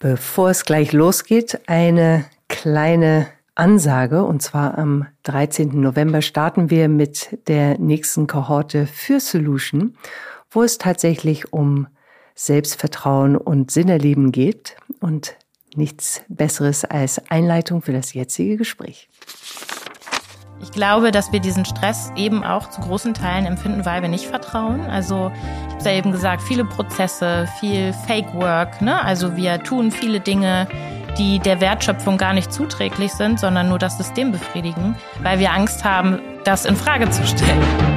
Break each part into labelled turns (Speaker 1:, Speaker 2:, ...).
Speaker 1: Bevor es gleich losgeht, eine kleine Ansage. Und zwar am 13. November starten wir mit der nächsten Kohorte für Solution, wo es tatsächlich um Selbstvertrauen und Sinnerleben geht und nichts Besseres als Einleitung für das jetzige Gespräch.
Speaker 2: Ich glaube, dass wir diesen Stress eben auch zu großen Teilen empfinden, weil wir nicht vertrauen. Also ich habe ja eben gesagt, viele Prozesse, viel Fake Work. Ne? Also wir tun viele Dinge, die der Wertschöpfung gar nicht zuträglich sind, sondern nur das System befriedigen, weil wir Angst haben, das in Frage zu stellen.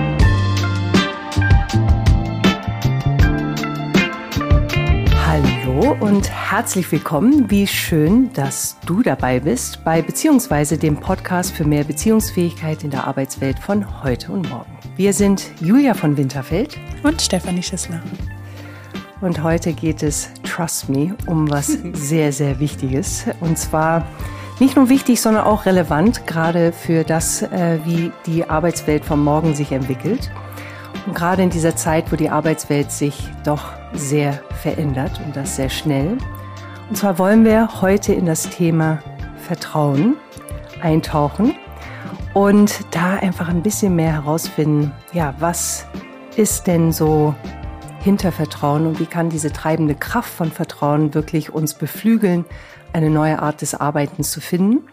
Speaker 1: Hallo und herzlich willkommen. Wie schön, dass du dabei bist bei beziehungsweise dem Podcast für mehr Beziehungsfähigkeit in der Arbeitswelt von heute und morgen. Wir sind Julia von Winterfeld
Speaker 3: und Stefanie Schissler.
Speaker 1: Und heute geht es, trust me, um was sehr, sehr Wichtiges. Und zwar nicht nur wichtig, sondern auch relevant, gerade für das, äh, wie die Arbeitswelt von morgen sich entwickelt. Gerade in dieser Zeit, wo die Arbeitswelt sich doch sehr verändert und das sehr schnell. Und zwar wollen wir heute in das Thema Vertrauen eintauchen und da einfach ein bisschen mehr herausfinden, ja, was ist denn so hinter Vertrauen und wie kann diese treibende Kraft von Vertrauen wirklich uns beflügeln, eine neue Art des Arbeitens zu finden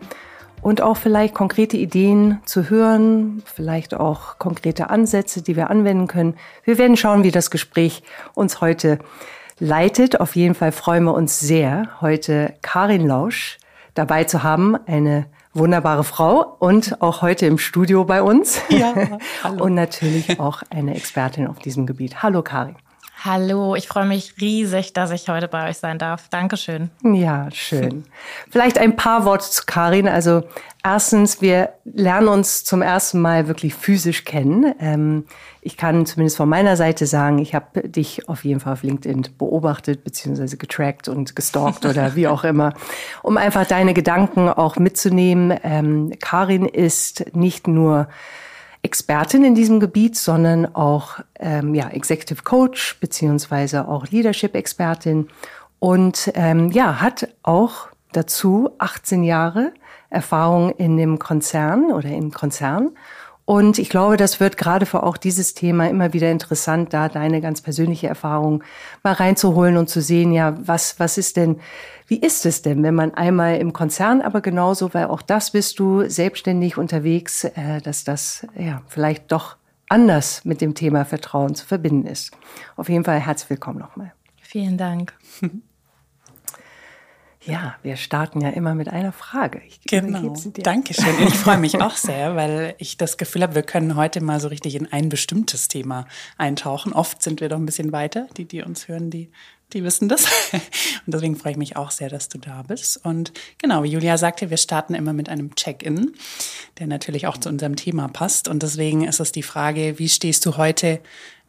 Speaker 1: und auch vielleicht konkrete Ideen zu hören, vielleicht auch konkrete Ansätze, die wir anwenden können. Wir werden schauen, wie das Gespräch uns heute leitet. Auf jeden Fall freuen wir uns sehr, heute Karin Lausch dabei zu haben, eine wunderbare Frau und auch heute im Studio bei uns. Ja, hallo. Und natürlich auch eine Expertin auf diesem Gebiet. Hallo Karin.
Speaker 2: Hallo, ich freue mich riesig, dass ich heute bei euch sein darf. Dankeschön.
Speaker 1: Ja, schön. Vielleicht ein paar Worte zu Karin. Also erstens, wir lernen uns zum ersten Mal wirklich physisch kennen. Ähm, ich kann zumindest von meiner Seite sagen, ich habe dich auf jeden Fall auf LinkedIn beobachtet beziehungsweise getrackt und gestalkt oder wie auch immer, um einfach deine Gedanken auch mitzunehmen. Ähm, Karin ist nicht nur Expertin in diesem Gebiet, sondern auch ähm, ja, Executive Coach beziehungsweise auch Leadership-Expertin und ähm, ja, hat auch dazu 18 Jahre Erfahrung in dem Konzern oder im Konzern und ich glaube, das wird gerade für auch dieses Thema immer wieder interessant, da deine ganz persönliche Erfahrung mal reinzuholen und zu sehen, ja, was, was ist denn, wie ist es denn, wenn man einmal im Konzern, aber genauso, weil auch das bist du selbstständig unterwegs, äh, dass das ja vielleicht doch anders mit dem Thema Vertrauen zu verbinden ist. Auf jeden Fall herzlich willkommen nochmal.
Speaker 2: Vielen Dank.
Speaker 1: Ja, wir starten ja immer mit einer Frage.
Speaker 3: Ich genau. Dankeschön. Ich freue mich auch sehr, weil ich das Gefühl habe, wir können heute mal so richtig in ein bestimmtes Thema eintauchen. Oft sind wir doch ein bisschen weiter. Die, die uns hören, die, die wissen das. Und deswegen freue ich mich auch sehr, dass du da bist. Und genau, wie Julia sagte, wir starten immer mit einem Check-in, der natürlich auch zu unserem Thema passt. Und deswegen ist es die Frage, wie stehst du heute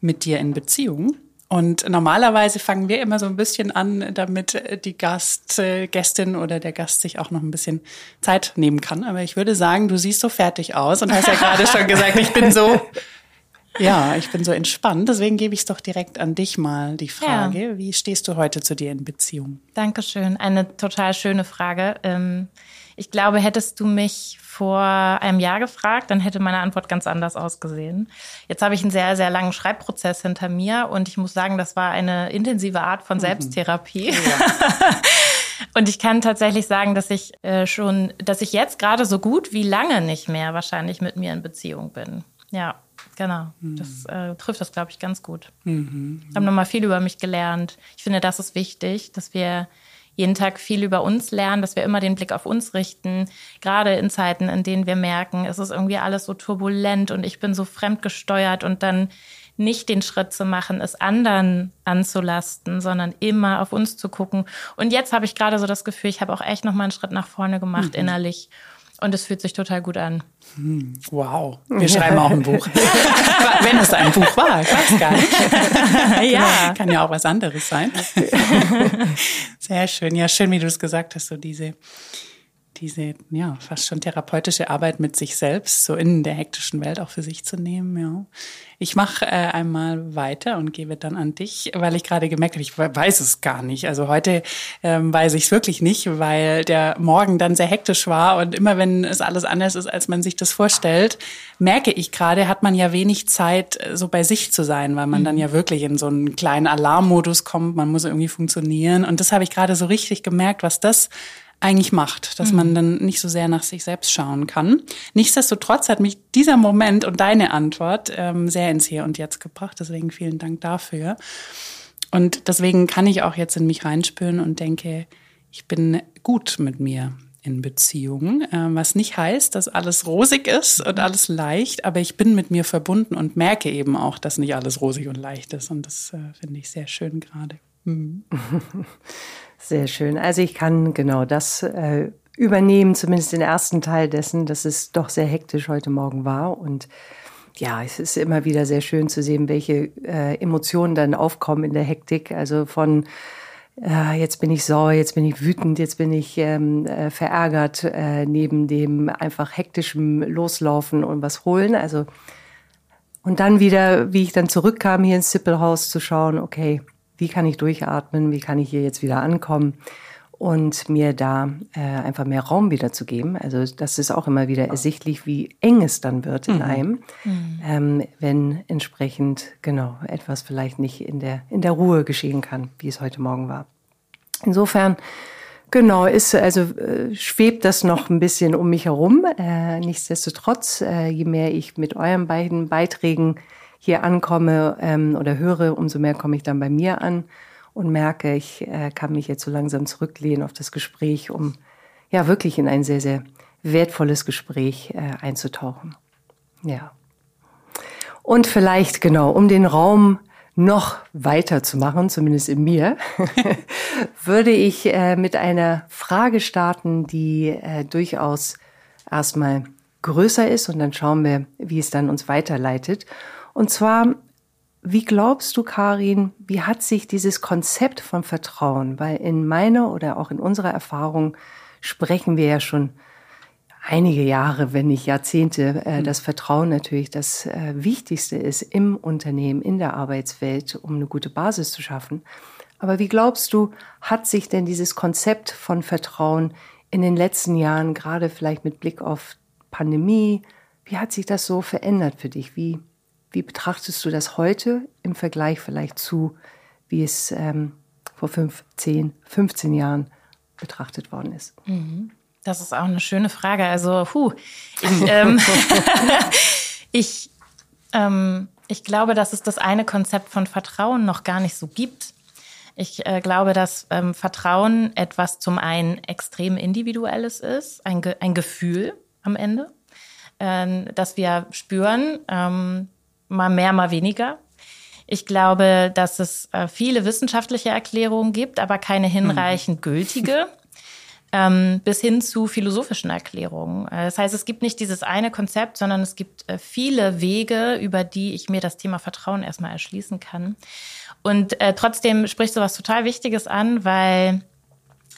Speaker 3: mit dir in Beziehung? Und normalerweise fangen wir immer so ein bisschen an, damit die Gast, äh, Gästin oder der Gast sich auch noch ein bisschen Zeit nehmen kann. Aber ich würde sagen, du siehst so fertig aus und hast ja gerade schon gesagt, ich bin so, ja, ich bin so entspannt. Deswegen gebe ich es doch direkt an dich mal die Frage. Ja. Wie stehst du heute zu dir in Beziehung?
Speaker 2: Dankeschön. Eine total schöne Frage. Ähm, ich glaube, hättest du mich vor einem Jahr gefragt, dann hätte meine Antwort ganz anders ausgesehen. Jetzt habe ich einen sehr, sehr langen Schreibprozess hinter mir und ich muss sagen, das war eine intensive Art von mhm. Selbsttherapie. Ja. und ich kann tatsächlich sagen, dass ich äh, schon, dass ich jetzt gerade so gut wie lange nicht mehr wahrscheinlich mit mir in Beziehung bin. Ja. Genau, mhm. das äh, trifft das, glaube ich, ganz gut. Mhm. Ich habe nochmal viel über mich gelernt. Ich finde, das ist wichtig, dass wir jeden Tag viel über uns lernen, dass wir immer den Blick auf uns richten, gerade in Zeiten, in denen wir merken, es ist irgendwie alles so turbulent und ich bin so fremdgesteuert und dann nicht den Schritt zu machen, es anderen anzulasten, sondern immer auf uns zu gucken. Und jetzt habe ich gerade so das Gefühl, ich habe auch echt noch mal einen Schritt nach vorne gemacht mhm. innerlich und es fühlt sich total gut an.
Speaker 3: Hm, wow. Wir schreiben auch ein Buch. Wenn es ein Buch war, ich weiß gar nicht. ja. Genau. Kann ja auch was anderes sein. Sehr schön. Ja, schön, wie du es gesagt hast, so diese, diese ja fast schon therapeutische Arbeit mit sich selbst so in der hektischen Welt auch für sich zu nehmen. Ja, ich mache äh, einmal weiter und gebe dann an dich, weil ich gerade gemerkt habe, ich weiß es gar nicht. Also heute ähm, weiß ich es wirklich nicht, weil der Morgen dann sehr hektisch war und immer wenn es alles anders ist, als man sich das vorstellt, merke ich gerade, hat man ja wenig Zeit, äh, so bei sich zu sein, weil man mhm. dann ja wirklich in so einen kleinen Alarmmodus kommt. Man muss irgendwie funktionieren und das habe ich gerade so richtig gemerkt, was das eigentlich macht, dass mhm. man dann nicht so sehr nach sich selbst schauen kann. Nichtsdestotrotz hat mich dieser Moment und deine Antwort ähm, sehr ins Hier und Jetzt gebracht. Deswegen vielen Dank dafür. Und deswegen kann ich auch jetzt in mich reinspüren und denke, ich bin gut mit mir in Beziehung, äh, was nicht heißt, dass alles rosig ist und alles leicht, aber ich bin mit mir verbunden und merke eben auch, dass nicht alles rosig und leicht ist. Und das äh, finde ich sehr schön gerade. Mhm.
Speaker 1: Sehr schön. Also ich kann genau das äh, übernehmen, zumindest den ersten Teil dessen, dass es doch sehr hektisch heute Morgen war. Und ja, es ist immer wieder sehr schön zu sehen, welche äh, Emotionen dann aufkommen in der Hektik. Also von äh, jetzt bin ich sauer, jetzt bin ich wütend, jetzt bin ich ähm, äh, verärgert, äh, neben dem einfach hektischen Loslaufen und was holen. Also und dann wieder, wie ich dann zurückkam hier ins Zippelhaus zu schauen, okay, wie kann ich durchatmen, wie kann ich hier jetzt wieder ankommen und mir da äh, einfach mehr Raum wieder zu geben. Also das ist auch immer wieder ersichtlich, wie eng es dann wird in mhm. einem, mhm. Ähm, wenn entsprechend genau etwas vielleicht nicht in der in der Ruhe geschehen kann, wie es heute Morgen war. Insofern Genau, ist also äh, schwebt das noch ein bisschen um mich herum. Äh, nichtsdestotrotz, äh, je mehr ich mit euren beiden Beiträgen hier ankomme ähm, oder höre, umso mehr komme ich dann bei mir an und merke, ich äh, kann mich jetzt so langsam zurücklehnen auf das Gespräch, um ja wirklich in ein sehr, sehr wertvolles Gespräch äh, einzutauchen. Ja. Und vielleicht genau, um den Raum noch weiter zu machen, zumindest in mir, würde ich äh, mit einer Frage starten, die äh, durchaus erstmal größer ist und dann schauen wir, wie es dann uns weiterleitet. Und zwar, wie glaubst du, Karin, wie hat sich dieses Konzept von Vertrauen, weil in meiner oder auch in unserer Erfahrung sprechen wir ja schon einige Jahre, wenn nicht Jahrzehnte, äh, hm. das Vertrauen natürlich das äh, Wichtigste ist im Unternehmen, in der Arbeitswelt, um eine gute Basis zu schaffen. Aber wie glaubst du, hat sich denn dieses Konzept von Vertrauen in den letzten Jahren, gerade vielleicht mit Blick auf Pandemie, wie hat sich das so verändert für dich? Wie, wie betrachtest du das heute im Vergleich vielleicht zu, wie es ähm, vor fünf, zehn, 15 Jahren betrachtet worden ist?
Speaker 2: Mhm. Das ist auch eine schöne Frage. Also, puh, ich, ähm, ich, ähm, ich glaube, dass es das eine Konzept von Vertrauen noch gar nicht so gibt. Ich äh, glaube, dass ähm, Vertrauen etwas zum einen extrem individuelles ist, ein, Ge ein Gefühl am Ende, äh, dass wir spüren, ähm, mal mehr, mal weniger. Ich glaube, dass es äh, viele wissenschaftliche Erklärungen gibt, aber keine mhm. hinreichend gültige. Ähm, bis hin zu philosophischen Erklärungen. Äh, das heißt, es gibt nicht dieses eine Konzept, sondern es gibt äh, viele Wege, über die ich mir das Thema Vertrauen erstmal erschließen kann. Und trotzdem sprichst du was total Wichtiges an, weil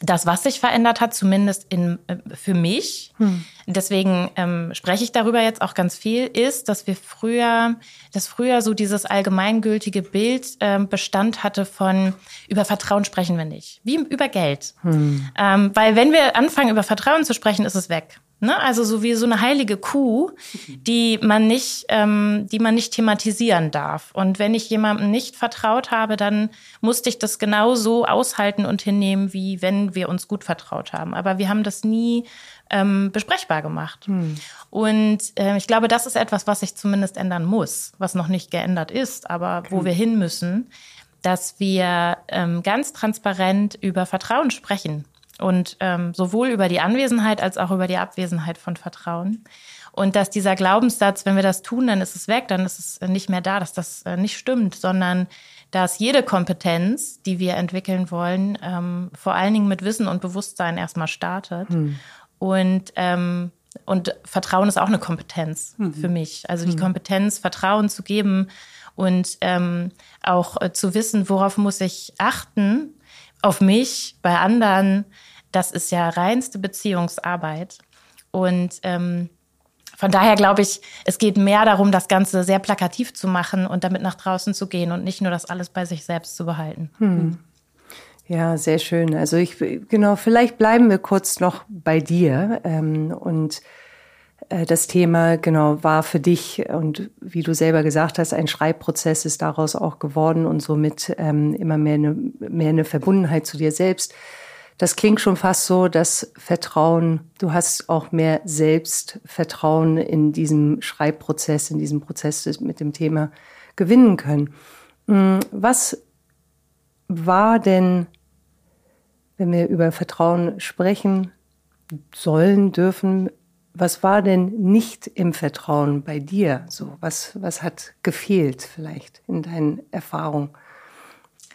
Speaker 2: das, was sich verändert hat, zumindest in, äh, für mich, hm. deswegen ähm, spreche ich darüber jetzt auch ganz viel, ist, dass wir früher, dass früher so dieses allgemeingültige Bild ähm, Bestand hatte von über Vertrauen sprechen wir nicht, wie über Geld. Hm. Ähm, weil wenn wir anfangen, über Vertrauen zu sprechen, ist es weg. Ne? Also so wie so eine heilige Kuh, die man nicht, ähm, die man nicht thematisieren darf. Und wenn ich jemandem nicht vertraut habe, dann musste ich das genauso aushalten und hinnehmen, wie wenn wir uns gut vertraut haben. Aber wir haben das nie ähm, besprechbar gemacht. Hm. Und äh, ich glaube, das ist etwas, was sich zumindest ändern muss, was noch nicht geändert ist, aber okay. wo wir hin müssen, dass wir ähm, ganz transparent über Vertrauen sprechen und ähm, sowohl über die Anwesenheit als auch über die Abwesenheit von Vertrauen. Und dass dieser Glaubenssatz, wenn wir das tun, dann ist es weg, dann ist es nicht mehr da, dass das äh, nicht stimmt, sondern dass jede Kompetenz, die wir entwickeln wollen, ähm, vor allen Dingen mit Wissen und Bewusstsein erstmal startet. Hm. Und, ähm, und Vertrauen ist auch eine Kompetenz hm. für mich. Also die hm. Kompetenz, Vertrauen zu geben und ähm, auch äh, zu wissen, worauf muss ich achten, auf mich, bei anderen, das ist ja reinste Beziehungsarbeit. Und ähm, von daher glaube ich, es geht mehr darum, das Ganze sehr plakativ zu machen und damit nach draußen zu gehen und nicht nur das alles bei sich selbst zu behalten. Hm.
Speaker 1: Ja, sehr schön. Also ich genau, vielleicht bleiben wir kurz noch bei dir ähm, und äh, das Thema genau war für dich und wie du selber gesagt hast, ein Schreibprozess ist daraus auch geworden und somit ähm, immer mehr eine, mehr eine Verbundenheit zu dir selbst. Das klingt schon fast so, dass Vertrauen, du hast auch mehr Selbstvertrauen in diesem Schreibprozess, in diesem Prozess mit dem Thema gewinnen können. Hm, was war denn, wenn wir über Vertrauen sprechen sollen, dürfen, was war denn nicht im Vertrauen bei dir? So, was, was hat gefehlt vielleicht in deinen Erfahrungen?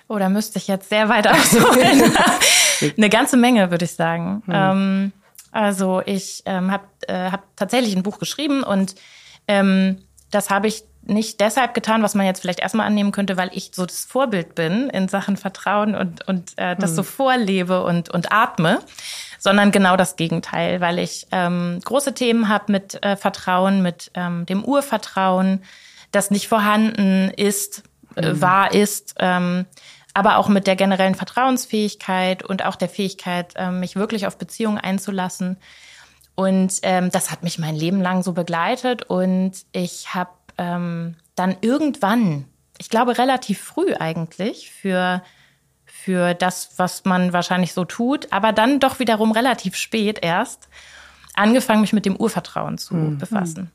Speaker 2: Oh, da müsste ich jetzt sehr weit ausholen. Eine ganze Menge, würde ich sagen. Hm. Ähm, also ich ähm, habe äh, hab tatsächlich ein Buch geschrieben und ähm, das habe ich nicht deshalb getan, was man jetzt vielleicht erstmal annehmen könnte, weil ich so das Vorbild bin in Sachen Vertrauen und, und äh, das hm. so vorlebe und, und atme, sondern genau das Gegenteil, weil ich ähm, große Themen habe mit äh, Vertrauen, mit ähm, dem Urvertrauen, das nicht vorhanden ist, äh, hm. wahr ist. Ähm, aber auch mit der generellen Vertrauensfähigkeit und auch der Fähigkeit, ähm, mich wirklich auf Beziehungen einzulassen. Und ähm, das hat mich mein Leben lang so begleitet. Und ich habe ähm, dann irgendwann, ich glaube relativ früh eigentlich, für, für das, was man wahrscheinlich so tut, aber dann doch wiederum relativ spät erst, angefangen, mich mit dem Urvertrauen zu mhm. befassen.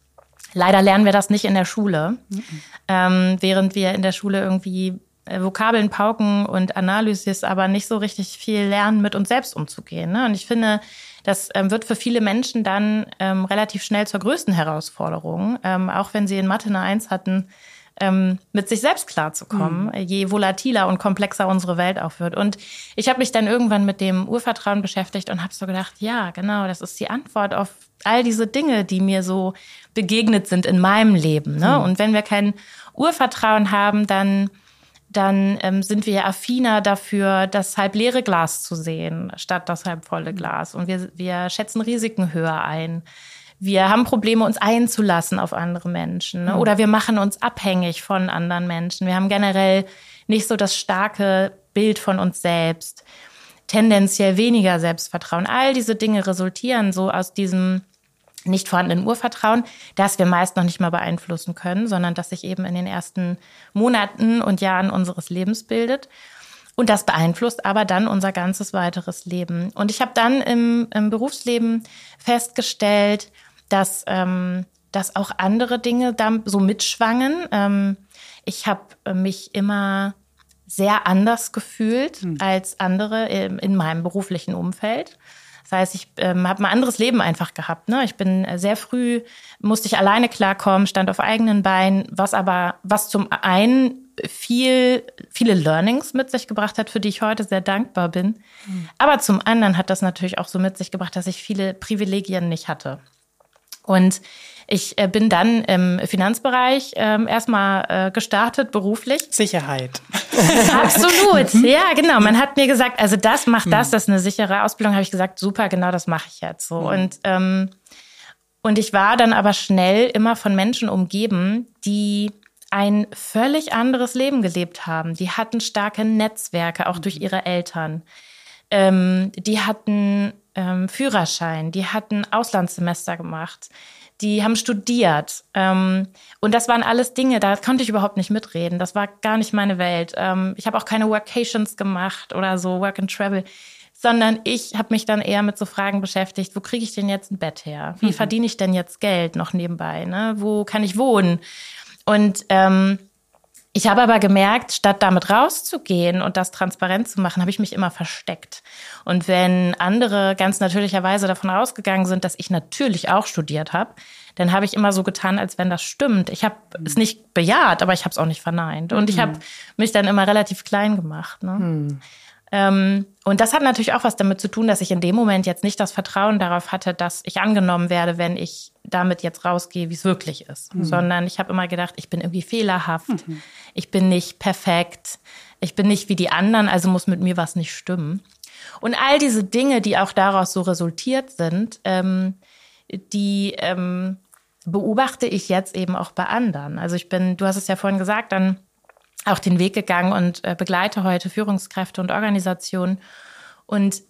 Speaker 2: Leider lernen wir das nicht in der Schule, mhm. ähm, während wir in der Schule irgendwie Vokabeln pauken und Analysis, aber nicht so richtig viel lernen, mit uns selbst umzugehen. Ne? Und ich finde, das ähm, wird für viele Menschen dann ähm, relativ schnell zur größten Herausforderung, ähm, auch wenn sie in Mathe eine Eins hatten, ähm, mit sich selbst klarzukommen, mhm. je volatiler und komplexer unsere Welt auch wird. Und ich habe mich dann irgendwann mit dem Urvertrauen beschäftigt und habe so gedacht, ja, genau, das ist die Antwort auf all diese Dinge, die mir so begegnet sind in meinem Leben. Ne? Mhm. Und wenn wir kein Urvertrauen haben, dann dann ähm, sind wir affiner dafür, das halb leere Glas zu sehen, statt das halb volle Glas. Und wir, wir schätzen Risiken höher ein. Wir haben Probleme, uns einzulassen auf andere Menschen. Ne? Oder wir machen uns abhängig von anderen Menschen. Wir haben generell nicht so das starke Bild von uns selbst. Tendenziell weniger Selbstvertrauen. All diese Dinge resultieren so aus diesem nicht vorhandenen Urvertrauen, das wir meist noch nicht mal beeinflussen können, sondern das sich eben in den ersten Monaten und Jahren unseres Lebens bildet. Und das beeinflusst aber dann unser ganzes weiteres Leben. Und ich habe dann im, im, Berufsleben festgestellt, dass, ähm, dass auch andere Dinge da so mitschwangen. Ähm, ich habe mich immer sehr anders gefühlt hm. als andere in, in meinem beruflichen Umfeld. Das heißt, ich ähm, habe ein anderes Leben einfach gehabt. Ne? Ich bin äh, sehr früh, musste ich alleine klarkommen, stand auf eigenen Beinen, was aber, was zum einen viel, viele Learnings mit sich gebracht hat, für die ich heute sehr dankbar bin. Mhm. Aber zum anderen hat das natürlich auch so mit sich gebracht, dass ich viele Privilegien nicht hatte. Und ich äh, bin dann im Finanzbereich ähm, erstmal äh, gestartet, beruflich.
Speaker 3: Sicherheit.
Speaker 2: Absolut. ja, genau. Man hat mir gesagt, also das macht das, hm. das ist eine sichere Ausbildung. Habe ich gesagt, super, genau das mache ich jetzt so. Mhm. Und ähm, und ich war dann aber schnell immer von Menschen umgeben, die ein völlig anderes Leben gelebt haben. Die hatten starke Netzwerke, auch durch ihre Eltern. Ähm, die hatten ähm, Führerschein, die hatten Auslandssemester gemacht die haben studiert. Ähm, und das waren alles Dinge, da konnte ich überhaupt nicht mitreden. Das war gar nicht meine Welt. Ähm, ich habe auch keine Workations gemacht oder so, Work and Travel, sondern ich habe mich dann eher mit so Fragen beschäftigt, wo kriege ich denn jetzt ein Bett her? Wie mhm. verdiene ich denn jetzt Geld noch nebenbei? Ne? Wo kann ich wohnen? Und ähm, ich habe aber gemerkt, statt damit rauszugehen und das transparent zu machen, habe ich mich immer versteckt. Und wenn andere ganz natürlicherweise davon ausgegangen sind, dass ich natürlich auch studiert habe, dann habe ich immer so getan, als wenn das stimmt. Ich habe mhm. es nicht bejaht, aber ich habe es auch nicht verneint. Und ich habe mhm. mich dann immer relativ klein gemacht. Ne? Mhm. Ähm, und das hat natürlich auch was damit zu tun, dass ich in dem Moment jetzt nicht das Vertrauen darauf hatte, dass ich angenommen werde, wenn ich damit jetzt rausgehe, wie es wirklich ist. Mhm. Sondern ich habe immer gedacht, ich bin irgendwie fehlerhaft, mhm. ich bin nicht perfekt, ich bin nicht wie die anderen, also muss mit mir was nicht stimmen. Und all diese Dinge, die auch daraus so resultiert sind, ähm, die ähm, beobachte ich jetzt eben auch bei anderen. Also ich bin, du hast es ja vorhin gesagt, dann auch den Weg gegangen und äh, begleite heute Führungskräfte und Organisationen. Und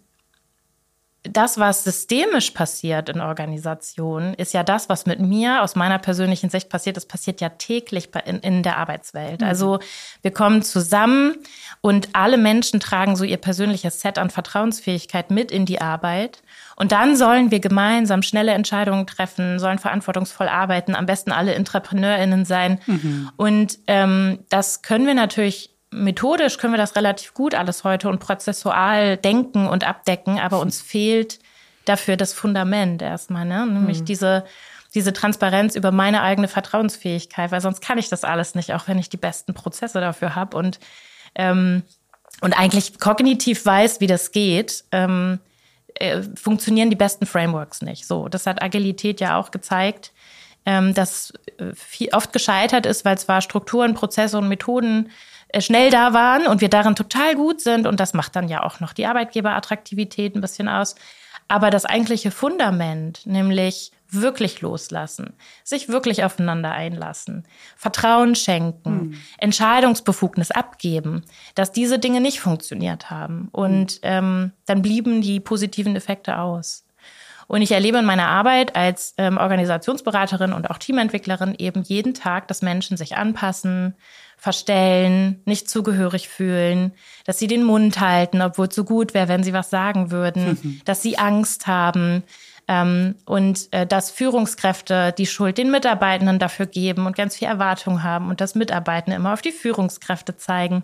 Speaker 2: das, was systemisch passiert in Organisationen, ist ja das, was mit mir aus meiner persönlichen Sicht passiert. Das passiert ja täglich in, in der Arbeitswelt. Mhm. Also wir kommen zusammen und alle Menschen tragen so ihr persönliches Set an Vertrauensfähigkeit mit in die Arbeit. Und dann sollen wir gemeinsam schnelle Entscheidungen treffen, sollen verantwortungsvoll arbeiten, am besten alle EntrepreneurInnen sein. Mhm. Und ähm, das können wir natürlich methodisch können wir das relativ gut alles heute und prozessual denken und abdecken, aber uns fehlt dafür das Fundament erstmal, ne? nämlich mhm. diese, diese Transparenz über meine eigene Vertrauensfähigkeit, weil sonst kann ich das alles nicht, auch wenn ich die besten Prozesse dafür habe und, ähm, und eigentlich kognitiv weiß, wie das geht. Ähm, äh, funktionieren die besten Frameworks nicht. So, das hat Agilität ja auch gezeigt, ähm, dass äh, viel, oft gescheitert ist, weil zwar Strukturen, Prozesse und Methoden schnell da waren und wir darin total gut sind. Und das macht dann ja auch noch die Arbeitgeberattraktivität ein bisschen aus. Aber das eigentliche Fundament, nämlich wirklich loslassen, sich wirklich aufeinander einlassen, Vertrauen schenken, hm. Entscheidungsbefugnis abgeben, dass diese Dinge nicht funktioniert haben. Und ähm, dann blieben die positiven Effekte aus. Und ich erlebe in meiner Arbeit als ähm, Organisationsberaterin und auch Teamentwicklerin eben jeden Tag, dass Menschen sich anpassen, verstellen, nicht zugehörig fühlen, dass sie den Mund halten, obwohl es so gut wäre, wenn sie was sagen würden, mhm. dass sie Angst haben ähm, und äh, dass Führungskräfte die Schuld den Mitarbeitenden dafür geben und ganz viel Erwartung haben und dass Mitarbeitende immer auf die Führungskräfte zeigen.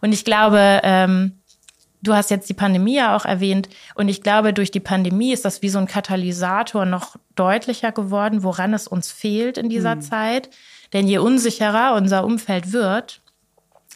Speaker 2: Und ich glaube, ähm, du hast jetzt die Pandemie ja auch erwähnt und ich glaube, durch die Pandemie ist das wie so ein Katalysator noch deutlicher geworden, woran es uns fehlt in dieser mhm. Zeit denn je unsicherer unser Umfeld wird,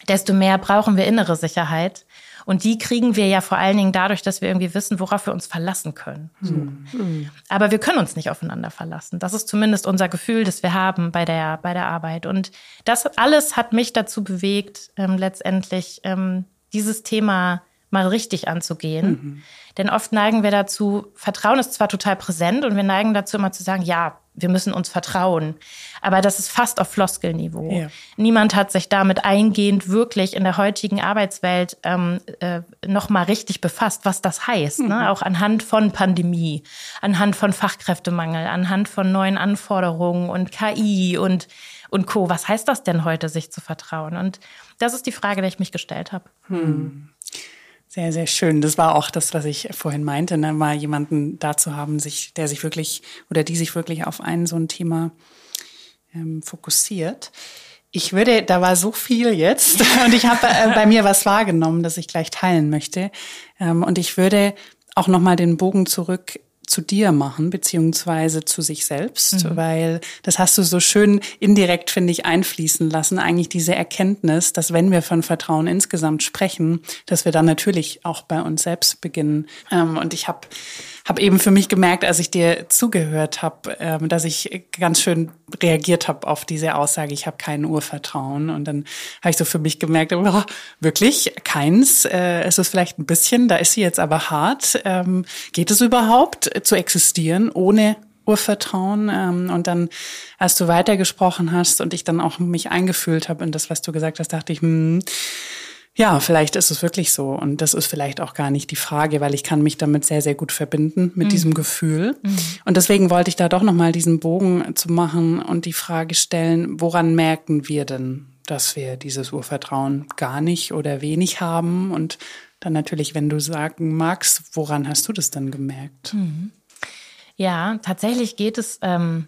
Speaker 2: desto mehr brauchen wir innere Sicherheit. Und die kriegen wir ja vor allen Dingen dadurch, dass wir irgendwie wissen, worauf wir uns verlassen können. Mhm. Aber wir können uns nicht aufeinander verlassen. Das ist zumindest unser Gefühl, das wir haben bei der, bei der Arbeit. Und das alles hat mich dazu bewegt, ähm, letztendlich ähm, dieses Thema mal richtig anzugehen. Mhm. Denn oft neigen wir dazu, Vertrauen ist zwar total präsent und wir neigen dazu immer zu sagen, ja, wir müssen uns vertrauen. Aber das ist fast auf Floskelniveau. Ja. Niemand hat sich damit eingehend wirklich in der heutigen Arbeitswelt ähm, äh, nochmal richtig befasst, was das heißt. Ne? Mhm. Ne? Auch anhand von Pandemie, anhand von Fachkräftemangel, anhand von neuen Anforderungen und KI und, und Co. Was heißt das denn heute, sich zu vertrauen? Und das ist die Frage, die ich mich gestellt habe.
Speaker 3: Hm. Sehr, sehr schön. Das war auch das, was ich vorhin meinte, ne? mal jemanden da zu haben, sich, der sich wirklich oder die sich wirklich auf ein so ein Thema ähm, fokussiert. Ich würde, da war so viel jetzt und ich habe äh, bei mir was wahrgenommen, das ich gleich teilen möchte. Ähm, und ich würde auch noch mal den Bogen zurück zu dir machen, beziehungsweise zu sich selbst, mhm. weil das hast du so schön indirekt, finde ich, einfließen lassen. Eigentlich diese Erkenntnis, dass wenn wir von Vertrauen insgesamt sprechen, dass wir dann natürlich auch bei uns selbst beginnen. Ähm, und ich habe habe eben für mich gemerkt, als ich dir zugehört habe, ähm, dass ich ganz schön reagiert habe auf diese Aussage, ich habe kein Urvertrauen. Und dann habe ich so für mich gemerkt, oh, wirklich keins. Äh, es ist vielleicht ein bisschen, da ist sie jetzt aber hart. Ähm, geht es überhaupt zu existieren ohne Urvertrauen. Ähm, und dann, als du weitergesprochen hast und ich dann auch mich eingefühlt habe in das, was du gesagt hast, dachte ich, hm, ja, vielleicht ist es wirklich so. Und das ist vielleicht auch gar nicht die Frage, weil ich kann mich damit sehr, sehr gut verbinden mit mhm. diesem Gefühl. Mhm. Und deswegen wollte ich da doch nochmal diesen Bogen zu machen und die Frage stellen, woran merken wir denn, dass wir dieses Urvertrauen gar nicht oder wenig haben? Und dann natürlich, wenn du sagen magst, woran hast du das dann gemerkt?
Speaker 2: Mhm. Ja, tatsächlich geht es ähm,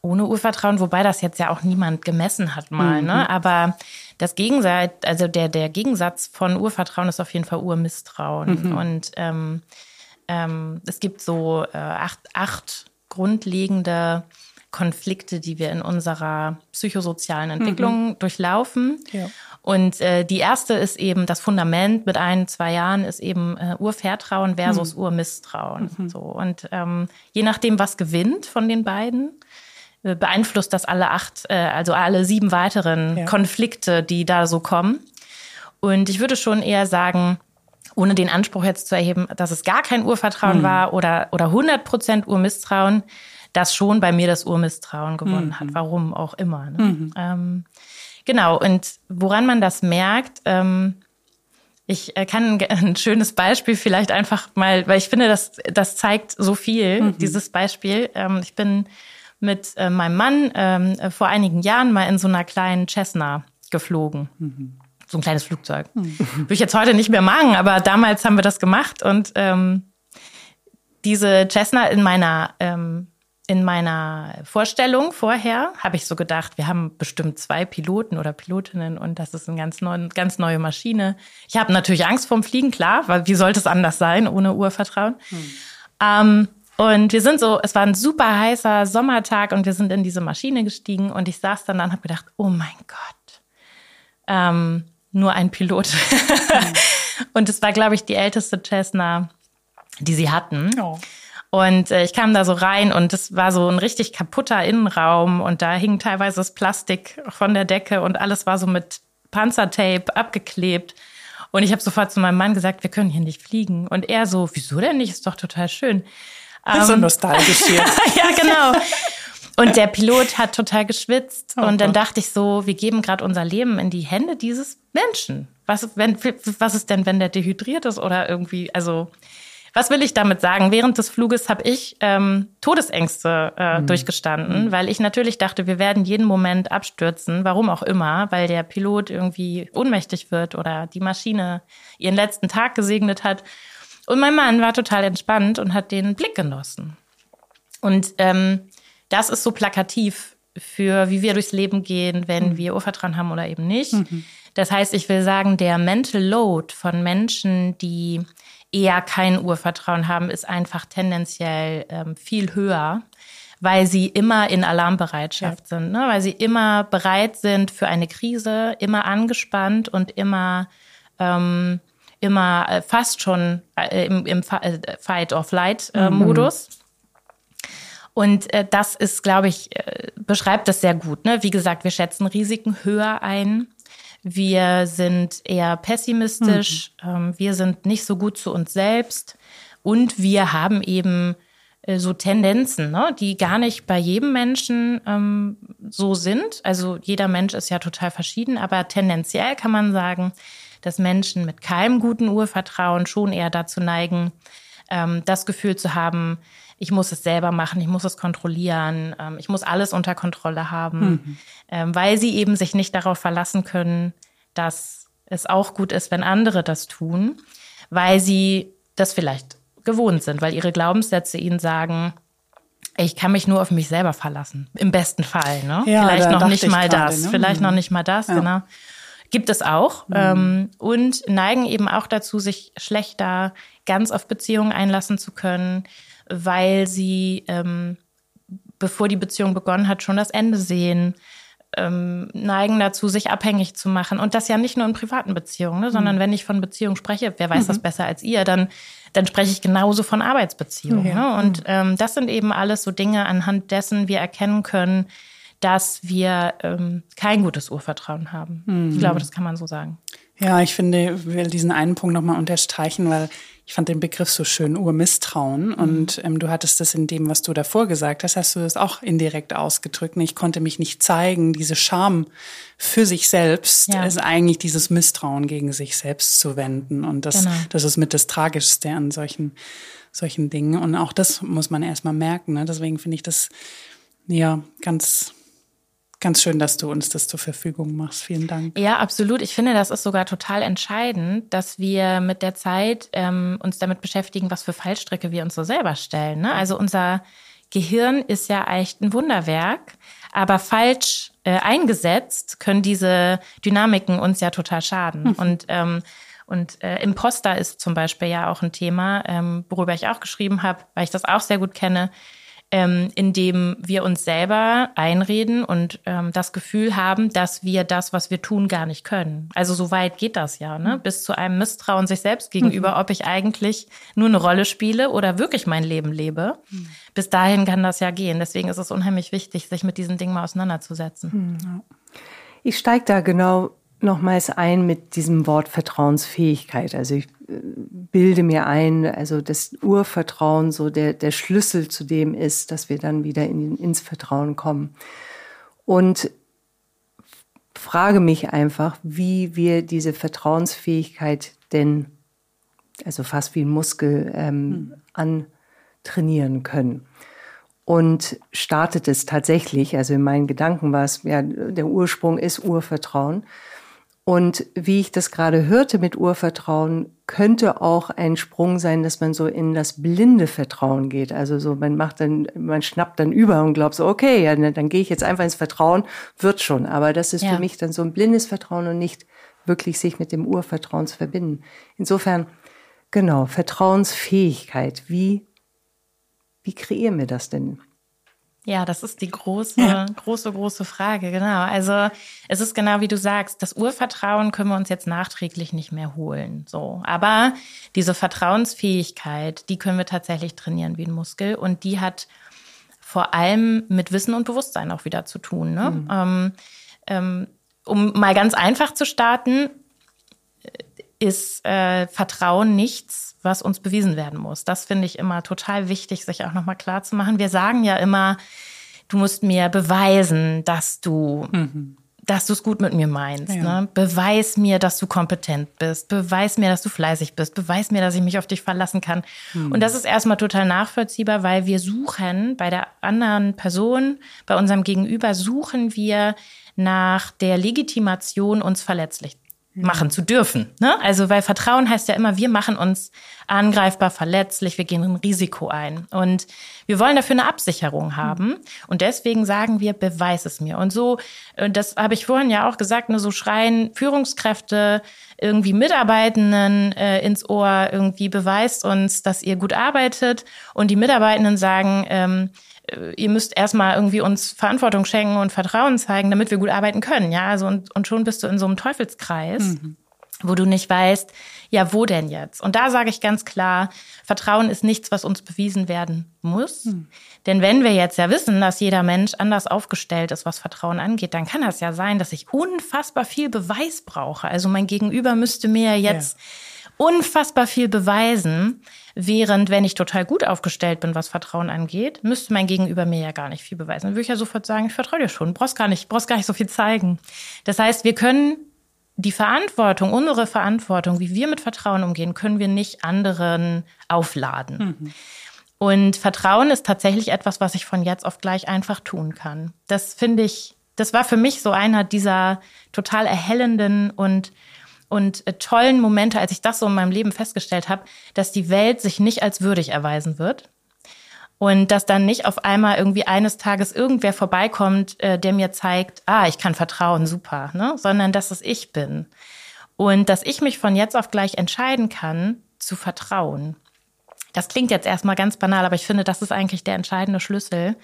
Speaker 2: ohne Urvertrauen, wobei das jetzt ja auch niemand gemessen hat mal, ne? mhm. ne? Aber das Gegensatz, also der, der Gegensatz von Urvertrauen ist auf jeden Fall Urmisstrauen. Mhm. Und ähm, ähm, es gibt so äh, acht, acht grundlegende Konflikte, die wir in unserer psychosozialen Entwicklung mhm. durchlaufen. Ja. Und äh, die erste ist eben das Fundament mit ein, zwei Jahren ist eben äh, Urvertrauen versus mhm. Urmisstrauen. Mhm. So und ähm, je nachdem, was gewinnt von den beiden, beeinflusst das alle acht, äh, also alle sieben weiteren ja. Konflikte, die da so kommen. Und ich würde schon eher sagen, ohne den Anspruch jetzt zu erheben, dass es gar kein Urvertrauen mhm. war oder, oder 100 Prozent Urmisstrauen, dass schon bei mir das Urmisstrauen gewonnen mhm. hat, warum auch immer. Ne? Mhm. Ähm, genau, und woran man das merkt, ähm, ich äh, kann ein schönes Beispiel vielleicht einfach mal, weil ich finde, das, das zeigt so viel, mhm. dieses Beispiel. Ähm, ich bin mit äh, meinem Mann ähm, vor einigen Jahren mal in so einer kleinen Cessna geflogen. Mhm. So ein kleines Flugzeug. Mhm. Würde ich jetzt heute nicht mehr machen, aber damals haben wir das gemacht und ähm, diese Cessna in meiner ähm, in meiner Vorstellung vorher habe ich so gedacht, wir haben bestimmt zwei Piloten oder Pilotinnen und das ist eine ganz, neu, ganz neue Maschine. Ich habe natürlich Angst vorm Fliegen, klar, weil wie sollte es anders sein ohne Urvertrauen? Hm. Ähm, und wir sind so, es war ein super heißer Sommertag und wir sind in diese Maschine gestiegen und ich saß dann da und habe gedacht, oh mein Gott, ähm, nur ein Pilot. Hm. und es war, glaube ich, die älteste Cessna, die sie hatten. Oh. Und äh, ich kam da so rein und es war so ein richtig kaputter Innenraum und da hing teilweise das Plastik von der Decke und alles war so mit Panzertape abgeklebt. Und ich habe sofort zu meinem Mann gesagt, wir können hier nicht fliegen. Und er so, wieso denn nicht? Ist doch total schön.
Speaker 3: Ähm, so nostalgisch hier.
Speaker 2: ja, genau. Und der Pilot hat total geschwitzt. Oh, und dann dachte ich so, wir geben gerade unser Leben in die Hände dieses Menschen. Was, wenn, was ist denn, wenn der dehydriert ist oder irgendwie, also was will ich damit sagen? Während des Fluges habe ich ähm, Todesängste äh, mhm. durchgestanden, mhm. weil ich natürlich dachte, wir werden jeden Moment abstürzen, warum auch immer, weil der Pilot irgendwie ohnmächtig wird oder die Maschine ihren letzten Tag gesegnet hat. Und mein Mann war total entspannt und hat den Blick genossen. Und ähm, das ist so plakativ für, wie wir durchs Leben gehen, wenn mhm. wir Urvertrauen haben oder eben nicht. Mhm. Das heißt, ich will sagen, der Mental Load von Menschen, die eher kein Urvertrauen haben, ist einfach tendenziell ähm, viel höher, weil sie immer in Alarmbereitschaft ja. sind, ne? weil sie immer bereit sind für eine Krise, immer angespannt und immer ähm, immer äh, fast schon äh, im, im äh, Fight-or-Flight-Modus. Mhm. Und äh, das ist, glaube ich, äh, beschreibt das sehr gut. Ne? Wie gesagt, wir schätzen Risiken höher ein. Wir sind eher pessimistisch. Mhm. Ähm, wir sind nicht so gut zu uns selbst. Und wir haben eben äh, so Tendenzen, ne, die gar nicht bei jedem Menschen ähm, so sind. Also jeder Mensch ist ja total verschieden, aber tendenziell kann man sagen, dass Menschen mit keinem guten Urvertrauen schon eher dazu neigen, ähm, das Gefühl zu haben, ich muss es selber machen, ich muss es kontrollieren, ähm, ich muss alles unter Kontrolle haben, mhm. ähm, weil sie eben sich nicht darauf verlassen können, dass es auch gut ist, wenn andere das tun, weil sie das vielleicht gewohnt sind, weil ihre Glaubenssätze ihnen sagen, ich kann mich nur auf mich selber verlassen. Im besten Fall. Ne? Ja, vielleicht noch nicht mal grade, das. Ne? Vielleicht mhm. noch nicht mal das, ja. genau. Gibt es auch. Mhm. Ähm, und neigen eben auch dazu, sich schlechter ganz auf Beziehungen einlassen zu können, weil sie, ähm, bevor die Beziehung begonnen hat, schon das Ende sehen, ähm, neigen dazu, sich abhängig zu machen. Und das ja nicht nur in privaten Beziehungen, ne, sondern mhm. wenn ich von Beziehungen spreche, wer weiß mhm. das besser als ihr, dann, dann spreche ich genauso von Arbeitsbeziehungen. Ja. Ne? Und ähm, das sind eben alles so Dinge, anhand dessen wir erkennen können, dass wir ähm, kein gutes Urvertrauen haben. Mhm. Ich glaube, das kann man so sagen.
Speaker 3: Ja, ich finde, ich will diesen einen Punkt nochmal unterstreichen, weil ich fand den Begriff so schön, Urmisstrauen. Mhm. Und ähm, du hattest das in dem, was du davor gesagt hast, hast du das auch indirekt ausgedrückt. Ich konnte mich nicht zeigen. Diese Scham für sich selbst ja. ist eigentlich dieses Misstrauen gegen sich selbst zu wenden. Und das, genau. das ist mit das Tragischste an solchen, solchen Dingen. Und auch das muss man erstmal merken. Ne? Deswegen finde ich das ja ganz Ganz schön, dass du uns das zur Verfügung machst. Vielen Dank.
Speaker 2: Ja, absolut. Ich finde, das ist sogar total entscheidend, dass wir mit der Zeit ähm, uns damit beschäftigen, was für Fallstricke wir uns so selber stellen. Ne? Also unser Gehirn ist ja echt ein Wunderwerk, aber falsch äh, eingesetzt können diese Dynamiken uns ja total schaden. Mhm. Und ähm, und äh, Imposter ist zum Beispiel ja auch ein Thema, ähm, worüber ich auch geschrieben habe, weil ich das auch sehr gut kenne ähm, indem wir uns selber einreden und ähm, das Gefühl haben, dass wir das, was wir tun, gar nicht können. Also so weit geht das ja, ne? bis zu einem Misstrauen sich selbst gegenüber, mhm. ob ich eigentlich nur eine Rolle spiele oder wirklich mein Leben lebe. Mhm. Bis dahin kann das ja gehen. Deswegen ist es unheimlich wichtig, sich mit diesen Dingen mal auseinanderzusetzen.
Speaker 1: Mhm. Ich steige da genau nochmals ein mit diesem Wort Vertrauensfähigkeit. Also ich äh, bilde mir ein, also das Urvertrauen so der, der Schlüssel zu dem ist, dass wir dann wieder in, ins Vertrauen kommen. Und frage mich einfach, wie wir diese Vertrauensfähigkeit denn, also fast wie ein Muskel, ähm, hm. antrainieren können. Und startet es tatsächlich, also in meinen Gedanken war es, ja, der Ursprung ist Urvertrauen. Und wie ich das gerade hörte mit Urvertrauen, könnte auch ein Sprung sein, dass man so in das blinde Vertrauen geht. Also so, man macht dann, man schnappt dann über und glaubt so, okay, ja, dann, gehe ich jetzt einfach ins Vertrauen, wird schon. Aber das ist ja. für mich dann so ein blindes Vertrauen und nicht wirklich sich mit dem Urvertrauen zu verbinden. Insofern, genau, Vertrauensfähigkeit. Wie, wie kreieren wir das denn?
Speaker 2: Ja, das ist die große, ja. große, große Frage, genau. Also es ist genau wie du sagst, das Urvertrauen können wir uns jetzt nachträglich nicht mehr holen. So. Aber diese Vertrauensfähigkeit, die können wir tatsächlich trainieren wie ein Muskel und die hat vor allem mit Wissen und Bewusstsein auch wieder zu tun. Ne? Mhm. Ähm, ähm, um mal ganz einfach zu starten, ist äh, Vertrauen nichts, was uns bewiesen werden muss. Das finde ich immer total wichtig, sich auch nochmal klar zu machen. Wir sagen ja immer, du musst mir beweisen, dass du, mhm. dass du es gut mit mir meinst. Ja. Ne? Beweis mir, dass du kompetent bist. Beweis mir, dass du fleißig bist. Beweis mir, dass ich mich auf dich verlassen kann. Mhm. Und das ist erstmal total nachvollziehbar, weil wir suchen bei der anderen Person, bei unserem Gegenüber, suchen wir nach der Legitimation, uns verletzlich machen zu dürfen. Ne? Also, weil Vertrauen heißt ja immer, wir machen uns angreifbar, verletzlich, wir gehen ein Risiko ein. Und wir wollen dafür eine Absicherung haben. Und deswegen sagen wir, beweis es mir. Und so, äh, das habe ich vorhin ja auch gesagt, nur so schreien Führungskräfte irgendwie Mitarbeitenden äh, ins Ohr, irgendwie beweist uns, dass ihr gut arbeitet. Und die Mitarbeitenden sagen, ähm, äh, ihr müsst erstmal irgendwie uns Verantwortung schenken und Vertrauen zeigen, damit wir gut arbeiten können. Ja, also und, und schon bist du in so einem Teufelskreis, mhm. wo du nicht weißt, ja, wo denn jetzt? Und da sage ich ganz klar, Vertrauen ist nichts, was uns bewiesen werden muss. Mhm. Denn wenn wir jetzt ja wissen, dass jeder Mensch anders aufgestellt ist, was Vertrauen angeht, dann kann das ja sein, dass ich unfassbar viel Beweis brauche. Also mein Gegenüber müsste mir jetzt ja. unfassbar viel beweisen, Während, wenn ich total gut aufgestellt bin, was Vertrauen angeht, müsste mein Gegenüber mir ja gar nicht viel beweisen. Dann würde ich ja sofort sagen, ich vertraue dir schon, brauchst gar nicht, brauchst gar nicht so viel zeigen. Das heißt, wir können die Verantwortung, unsere Verantwortung, wie wir mit Vertrauen umgehen, können wir nicht anderen aufladen. Mhm. Und Vertrauen ist tatsächlich etwas, was ich von jetzt auf gleich einfach tun kann. Das finde ich, das war für mich so einer dieser total erhellenden und und äh, tollen Momente, als ich das so in meinem Leben festgestellt habe, dass die Welt sich nicht als würdig erweisen wird. Und dass dann nicht auf einmal irgendwie eines Tages irgendwer vorbeikommt, äh, der mir zeigt, ah, ich kann vertrauen, super, ne? sondern dass es ich bin. Und dass ich mich von jetzt auf gleich entscheiden kann, zu vertrauen. Das klingt jetzt erstmal ganz banal, aber ich finde, das ist eigentlich der entscheidende Schlüssel,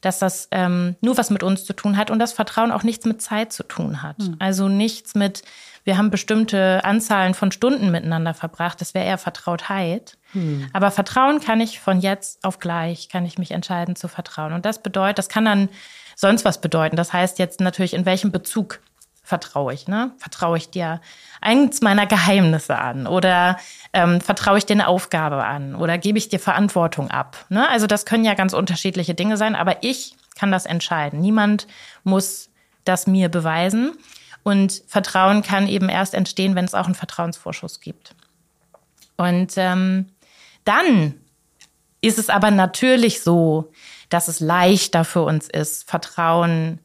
Speaker 2: dass das ähm, nur was mit uns zu tun hat und das Vertrauen auch nichts mit Zeit zu tun hat. Mhm. Also nichts mit, wir haben bestimmte Anzahlen von Stunden miteinander verbracht. Das wäre eher Vertrautheit. Hm. Aber Vertrauen kann ich von jetzt auf gleich, kann ich mich entscheiden zu vertrauen. Und das bedeutet, das kann dann sonst was bedeuten. Das heißt jetzt natürlich, in welchem Bezug vertraue ich? Ne? Vertraue ich dir eins meiner Geheimnisse an? Oder ähm, vertraue ich dir eine Aufgabe an? Oder gebe ich dir Verantwortung ab? Ne? Also das können ja ganz unterschiedliche Dinge sein, aber ich kann das entscheiden. Niemand muss das mir beweisen. Und Vertrauen kann eben erst entstehen, wenn es auch einen Vertrauensvorschuss gibt. Und ähm, dann ist es aber natürlich so, dass es leichter für uns ist, Vertrauen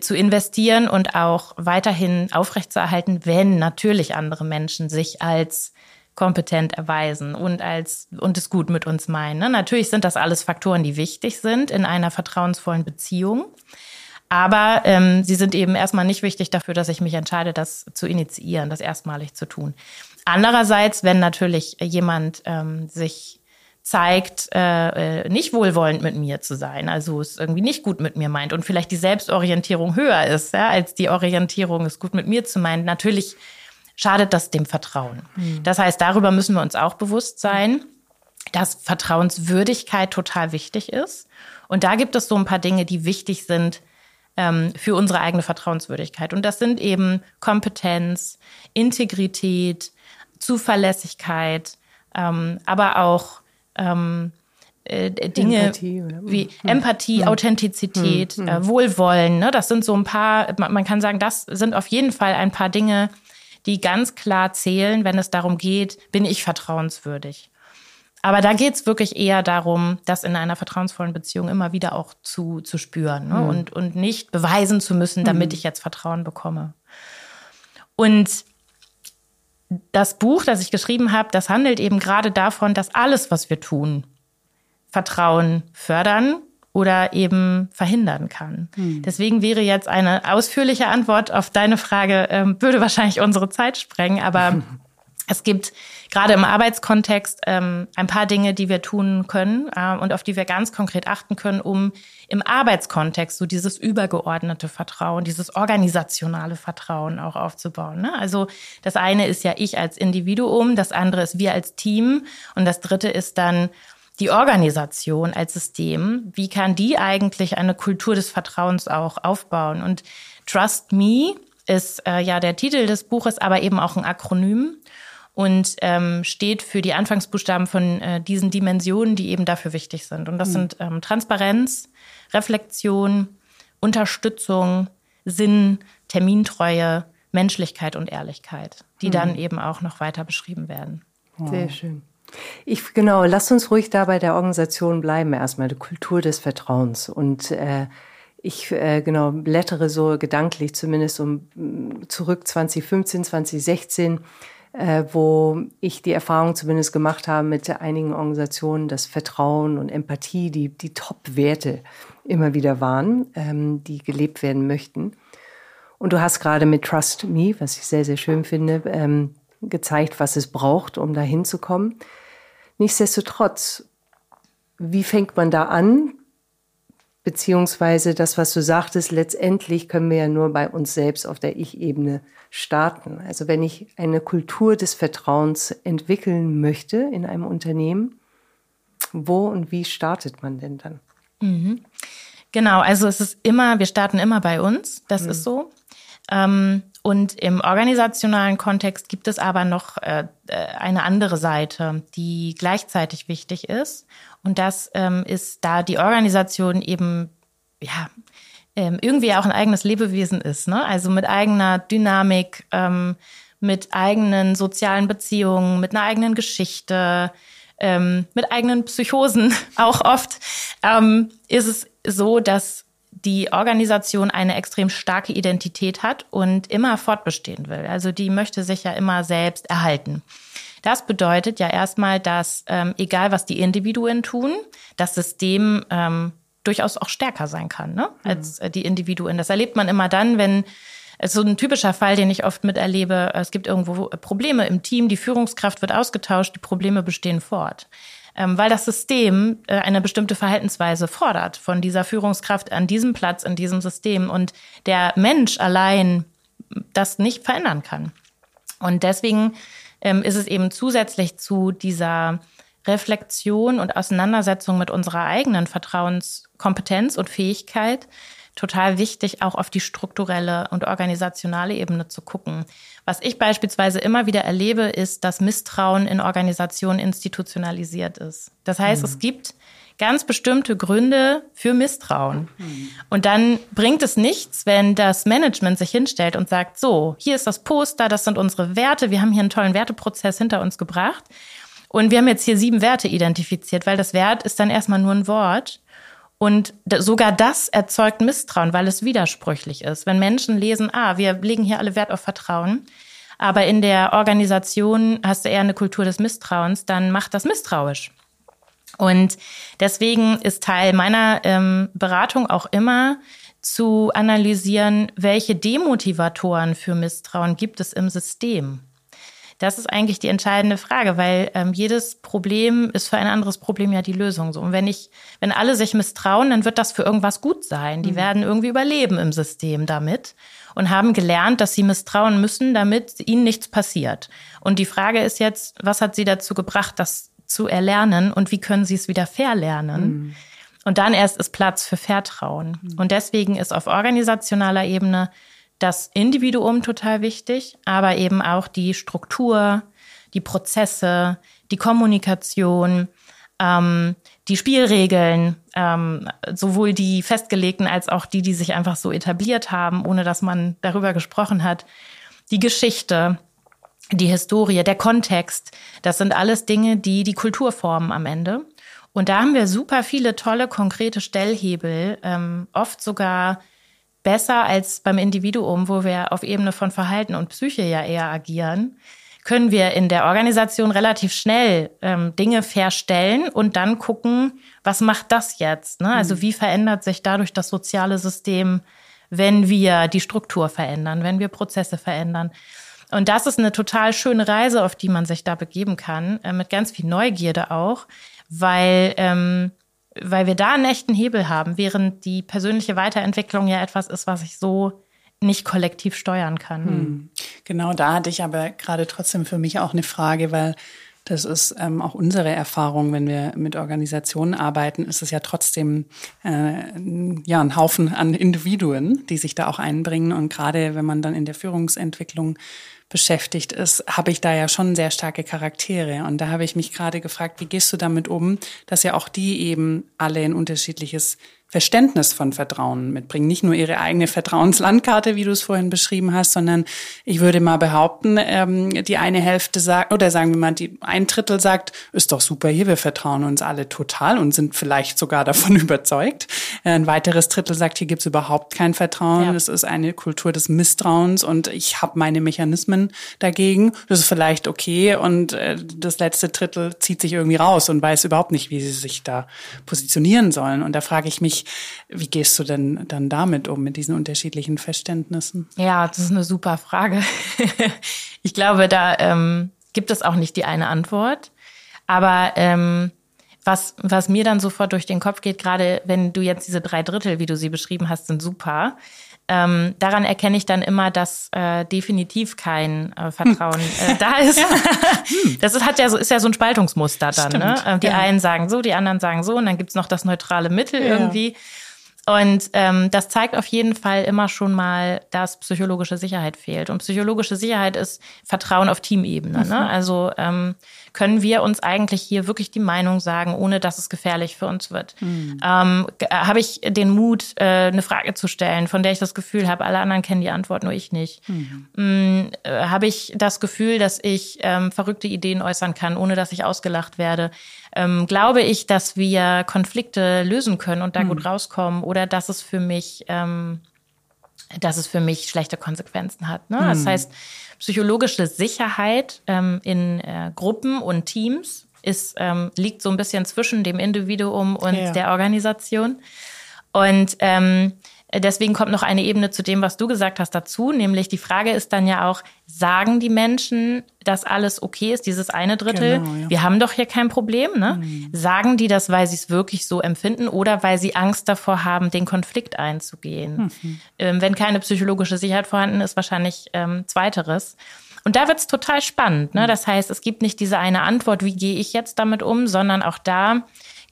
Speaker 2: zu investieren und auch weiterhin aufrechtzuerhalten, wenn natürlich andere Menschen sich als kompetent erweisen und als und es gut mit uns meinen. Ne? Natürlich sind das alles Faktoren, die wichtig sind in einer vertrauensvollen Beziehung. Aber ähm, sie sind eben erstmal nicht wichtig dafür, dass ich mich entscheide, das zu initiieren, das erstmalig zu tun. Andererseits, wenn natürlich jemand ähm, sich zeigt, äh, äh, nicht wohlwollend mit mir zu sein, also es irgendwie nicht gut mit mir meint und vielleicht die Selbstorientierung höher ist, ja, als die Orientierung, es gut mit mir zu meinen, natürlich schadet das dem Vertrauen. Mhm. Das heißt, darüber müssen wir uns auch bewusst sein, dass Vertrauenswürdigkeit total wichtig ist. Und da gibt es so ein paar Dinge, die wichtig sind, ähm, für unsere eigene Vertrauenswürdigkeit. Und das sind eben Kompetenz, Integrität, Zuverlässigkeit, ähm, aber auch ähm, äh, Dinge Empathie, wie hm. Empathie, hm. Authentizität, hm. Äh, Wohlwollen. Ne? Das sind so ein paar, man kann sagen, das sind auf jeden Fall ein paar Dinge, die ganz klar zählen, wenn es darum geht, bin ich vertrauenswürdig. Aber da geht's wirklich eher darum, das in einer vertrauensvollen Beziehung immer wieder auch zu, zu spüren ne? mhm. und, und nicht beweisen zu müssen, damit mhm. ich jetzt Vertrauen bekomme. Und das Buch, das ich geschrieben habe, das handelt eben gerade davon, dass alles, was wir tun, Vertrauen fördern oder eben verhindern kann. Mhm. Deswegen wäre jetzt eine ausführliche Antwort auf deine Frage, ähm, würde wahrscheinlich unsere Zeit sprengen, aber Es gibt gerade im Arbeitskontext ähm, ein paar Dinge, die wir tun können äh, und auf die wir ganz konkret achten können, um im Arbeitskontext so dieses übergeordnete Vertrauen, dieses organisationale Vertrauen auch aufzubauen. Ne? Also das eine ist ja ich als Individuum, das andere ist wir als Team und das dritte ist dann die Organisation als System. Wie kann die eigentlich eine Kultur des Vertrauens auch aufbauen? Und Trust Me ist äh, ja der Titel des Buches, aber eben auch ein Akronym und ähm, steht für die Anfangsbuchstaben von äh, diesen Dimensionen, die eben dafür wichtig sind. Und das mhm. sind ähm, Transparenz, Reflexion, Unterstützung, Sinn, Termintreue, Menschlichkeit und Ehrlichkeit, die mhm. dann eben auch noch weiter beschrieben werden.
Speaker 1: Wow. Sehr schön. Ich genau, lasst uns ruhig da bei der Organisation bleiben erstmal, die Kultur des Vertrauens und äh, ich äh, genau blättere so gedanklich zumindest um zurück 2015, 2016 äh, wo ich die Erfahrung zumindest gemacht habe mit einigen Organisationen, dass Vertrauen und Empathie die, die Top-Werte immer wieder waren, ähm, die gelebt werden möchten. Und du hast gerade mit Trust Me, was ich sehr, sehr schön finde, ähm, gezeigt, was es braucht, um da hinzukommen. Nichtsdestotrotz, wie fängt man da an? Beziehungsweise das, was du sagtest, letztendlich können wir ja nur bei uns selbst auf der Ich-Ebene starten. Also wenn ich eine Kultur des Vertrauens entwickeln möchte in einem Unternehmen, wo und wie startet man denn dann?
Speaker 2: Mhm. Genau, also es ist immer, wir starten immer bei uns, das mhm. ist so. Ähm, und im organisationalen Kontext gibt es aber noch äh, äh, eine andere Seite, die gleichzeitig wichtig ist. Und das ähm, ist, da die Organisation eben ja ähm, irgendwie auch ein eigenes Lebewesen ist, ne? Also mit eigener Dynamik, ähm, mit eigenen sozialen Beziehungen, mit einer eigenen Geschichte, ähm, mit eigenen Psychosen auch oft, ähm, ist es so, dass die Organisation eine extrem starke Identität hat und immer fortbestehen will. Also die möchte sich ja immer selbst erhalten. Das bedeutet ja erstmal, dass ähm, egal was die Individuen tun, das System ähm, durchaus auch stärker sein kann ne? als mhm. die Individuen. Das erlebt man immer dann, wenn so ein typischer Fall, den ich oft miterlebe, es gibt irgendwo Probleme im Team, die Führungskraft wird ausgetauscht, die Probleme bestehen fort. Ähm, weil das System äh, eine bestimmte Verhaltensweise fordert von dieser Führungskraft an diesem Platz, in diesem System und der Mensch allein das nicht verändern kann. Und deswegen ähm, ist es eben zusätzlich zu dieser Reflexion und Auseinandersetzung mit unserer eigenen Vertrauenskompetenz und Fähigkeit total wichtig, auch auf die strukturelle und organisationale Ebene zu gucken. Was ich beispielsweise immer wieder erlebe, ist, dass Misstrauen in Organisationen institutionalisiert ist. Das heißt, mhm. es gibt ganz bestimmte Gründe für Misstrauen. Mhm. Und dann bringt es nichts, wenn das Management sich hinstellt und sagt, so, hier ist das Poster, das sind unsere Werte, wir haben hier einen tollen Werteprozess hinter uns gebracht. Und wir haben jetzt hier sieben Werte identifiziert, weil das Wert ist dann erstmal nur ein Wort. Und sogar das erzeugt Misstrauen, weil es widersprüchlich ist. Wenn Menschen lesen, ah, wir legen hier alle Wert auf Vertrauen, aber in der Organisation hast du eher eine Kultur des Misstrauens, dann macht das misstrauisch. Und deswegen ist Teil meiner ähm, Beratung auch immer zu analysieren, welche Demotivatoren für Misstrauen gibt es im System. Das ist eigentlich die entscheidende Frage, weil ähm, jedes Problem ist für ein anderes Problem ja die Lösung. So. Und wenn ich, wenn alle sich misstrauen, dann wird das für irgendwas gut sein. Die mhm. werden irgendwie überleben im System damit und haben gelernt, dass sie misstrauen müssen, damit ihnen nichts passiert. Und die Frage ist jetzt, was hat sie dazu gebracht, das zu erlernen und wie können sie es wieder verlernen? Mhm. Und dann erst ist Platz für Vertrauen. Mhm. Und deswegen ist auf organisationaler Ebene das Individuum total wichtig, aber eben auch die Struktur, die Prozesse, die Kommunikation, ähm, die Spielregeln, ähm, sowohl die festgelegten als auch die, die sich einfach so etabliert haben, ohne dass man darüber gesprochen hat, die Geschichte, die Historie, der Kontext, das sind alles Dinge, die die Kultur formen am Ende. Und da haben wir super viele tolle, konkrete Stellhebel, ähm, oft sogar besser als beim Individuum, wo wir auf Ebene von Verhalten und Psyche ja eher agieren, können wir in der Organisation relativ schnell ähm, Dinge verstellen und dann gucken, was macht das jetzt? Ne? Also mhm. wie verändert sich dadurch das soziale System, wenn wir die Struktur verändern, wenn wir Prozesse verändern? Und das ist eine total schöne Reise, auf die man sich da begeben kann, äh, mit ganz viel Neugierde auch, weil, ähm, weil wir da einen echten Hebel haben, während die persönliche Weiterentwicklung ja etwas ist, was ich so nicht kollektiv steuern kann. Hm.
Speaker 3: Genau, da hatte ich aber gerade trotzdem für mich auch eine Frage, weil das ist ähm, auch unsere Erfahrung, wenn wir mit Organisationen arbeiten, ist es ja trotzdem äh, ja ein Haufen an Individuen, die sich da auch einbringen. Und gerade wenn man dann in der Führungsentwicklung beschäftigt ist, habe ich da ja schon sehr starke Charaktere. Und da habe ich mich gerade gefragt, wie gehst du damit um, dass ja auch die eben alle ein unterschiedliches Verständnis von Vertrauen mitbringen. Nicht nur ihre eigene Vertrauenslandkarte, wie du es vorhin beschrieben hast, sondern ich würde mal behaupten, ähm, die eine Hälfte sagt, oder sagen wir mal, die ein Drittel sagt, ist doch super hier, wir vertrauen uns alle total und sind vielleicht sogar davon überzeugt. Ein weiteres Drittel sagt, hier gibt's überhaupt kein Vertrauen. Es ist eine Kultur des Misstrauens und ich habe meine Mechanismen dagegen. Das ist vielleicht okay. Und äh, das letzte Drittel zieht sich irgendwie raus und weiß überhaupt nicht, wie sie sich da positionieren sollen. Und da frage ich mich, wie gehst du denn dann damit um, mit diesen unterschiedlichen Verständnissen?
Speaker 2: Ja, das ist eine super Frage. ich glaube, da ähm, gibt es auch nicht die eine Antwort. Aber ähm, was, was mir dann sofort durch den Kopf geht, gerade wenn du jetzt diese drei Drittel, wie du sie beschrieben hast, sind super. Ähm, daran erkenne ich dann immer, dass äh, definitiv kein äh, Vertrauen äh, da ist. das ist, hat ja so, ist ja so ein Spaltungsmuster dann. Ne? Stimmt, ne? Die ja. einen sagen so, die anderen sagen so und dann gibt's noch das neutrale Mittel ja. irgendwie. Und ähm, das zeigt auf jeden Fall immer schon mal, dass psychologische Sicherheit fehlt. Und psychologische Sicherheit ist Vertrauen auf Teamebene. Ne? Mhm. Ne? Also ähm, können wir uns eigentlich hier wirklich die Meinung sagen, ohne dass es gefährlich für uns wird? Mhm. Ähm, habe ich den Mut, äh, eine Frage zu stellen, von der ich das Gefühl habe, alle anderen kennen die Antwort, nur ich nicht? Mhm. Ähm, äh, habe ich das Gefühl, dass ich ähm, verrückte Ideen äußern kann, ohne dass ich ausgelacht werde? Ähm, glaube ich, dass wir Konflikte lösen können und da mhm. gut rauskommen oder dass es für mich ähm, dass es für mich schlechte Konsequenzen hat. Ne? Das hm. heißt, psychologische Sicherheit ähm, in äh, Gruppen und Teams ist, ähm, liegt so ein bisschen zwischen dem Individuum und ja. der Organisation. Und ähm, deswegen kommt noch eine Ebene zu dem, was du gesagt hast, dazu. Nämlich die Frage ist dann ja auch, sagen die Menschen, dass alles okay ist, dieses eine Drittel? Genau, ja. Wir haben doch hier kein Problem, ne? Mhm. Sagen die das, weil sie es wirklich so empfinden oder weil sie Angst davor haben, den Konflikt einzugehen? Mhm. Ähm, wenn keine psychologische Sicherheit vorhanden ist, wahrscheinlich ähm, zweiteres. Und da wird's total spannend. Ne? Mhm. Das heißt, es gibt nicht diese eine Antwort, wie gehe ich jetzt damit um, sondern auch da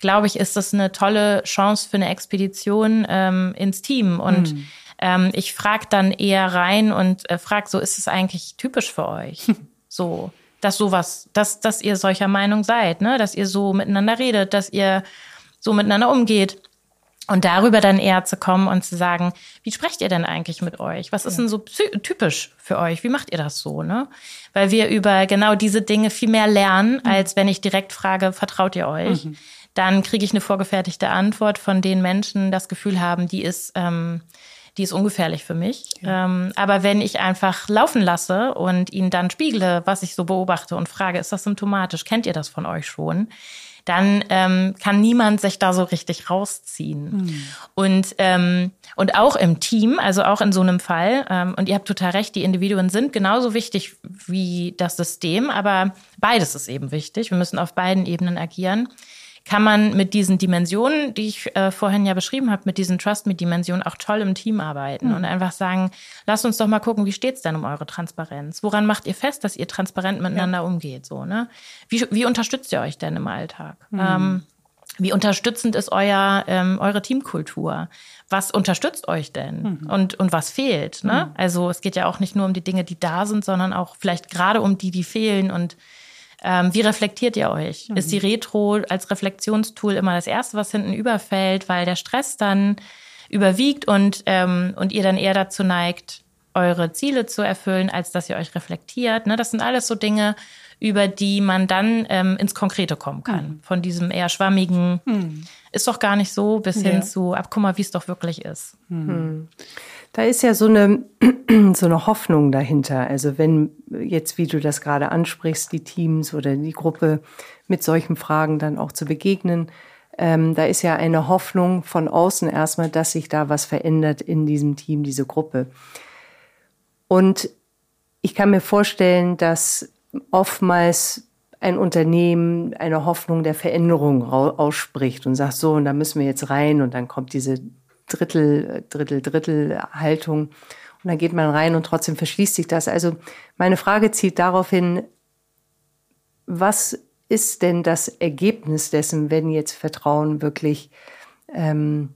Speaker 2: glaube ich, ist das eine tolle Chance für eine Expedition ähm, ins Team. Und mhm. ähm, ich frage dann eher rein und äh, frage, so ist es eigentlich typisch für euch? so, dass sowas, dass, dass ihr solcher Meinung seid, ne? dass ihr so miteinander redet, dass ihr so miteinander umgeht. Und darüber dann eher zu kommen und zu sagen, wie sprecht ihr denn eigentlich mit euch? Was ist denn so typisch für euch? Wie macht ihr das so, ne? Weil wir über genau diese Dinge viel mehr lernen, mhm. als wenn ich direkt frage, vertraut ihr euch? Mhm dann kriege ich eine vorgefertigte Antwort, von denen Menschen das Gefühl haben, die ist, ähm, die ist ungefährlich für mich. Ja. Ähm, aber wenn ich einfach laufen lasse und ihnen dann spiegle, was ich so beobachte und frage, ist das symptomatisch? Kennt ihr das von euch schon? Dann ähm, kann niemand sich da so richtig rausziehen. Mhm. Und ähm, und auch im Team, also auch in so einem Fall. Ähm, und ihr habt total recht, die Individuen sind genauso wichtig wie das System, aber beides ist eben wichtig. Wir müssen auf beiden Ebenen agieren kann man mit diesen Dimensionen, die ich äh, vorhin ja beschrieben habe, mit diesen Trust-Me-Dimensionen auch toll im Team arbeiten mhm. und einfach sagen, lasst uns doch mal gucken, wie steht's denn um eure Transparenz? Woran macht ihr fest, dass ihr transparent miteinander ja. umgeht? So, ne? Wie, wie unterstützt ihr euch denn im Alltag? Mhm. Ähm, Wie unterstützend ist euer, ähm, eure Teamkultur? Was unterstützt euch denn? Mhm. Und, und was fehlt? Ne? Mhm. Also es geht ja auch nicht nur um die Dinge, die da sind, sondern auch vielleicht gerade um die, die fehlen. Und ähm, wie reflektiert ihr euch? Mhm. Ist die Retro als Reflexionstool immer das Erste, was hinten überfällt, weil der Stress dann überwiegt und, ähm, und ihr dann eher dazu neigt, eure Ziele zu erfüllen, als dass ihr euch reflektiert. Ne? Das sind alles so Dinge, über die man dann ähm, ins Konkrete kommen kann. Mhm. Von diesem eher schwammigen, mhm. ist doch gar nicht so, bis ja. hin zu, ab guck mal, wie es doch wirklich ist. Mhm.
Speaker 1: Da ist ja so eine, so eine Hoffnung dahinter. Also wenn jetzt, wie du das gerade ansprichst, die Teams oder die Gruppe mit solchen Fragen dann auch zu begegnen, ähm, da ist ja eine Hoffnung von außen erstmal, dass sich da was verändert in diesem Team, diese Gruppe. Und ich kann mir vorstellen, dass oftmals ein Unternehmen eine Hoffnung der Veränderung ausspricht und sagt, so, und da müssen wir jetzt rein und dann kommt diese Drittel, Drittel, Drittel Haltung und dann geht man rein und trotzdem verschließt sich das. Also meine Frage zielt darauf hin, was ist denn das Ergebnis dessen, wenn jetzt Vertrauen wirklich ähm,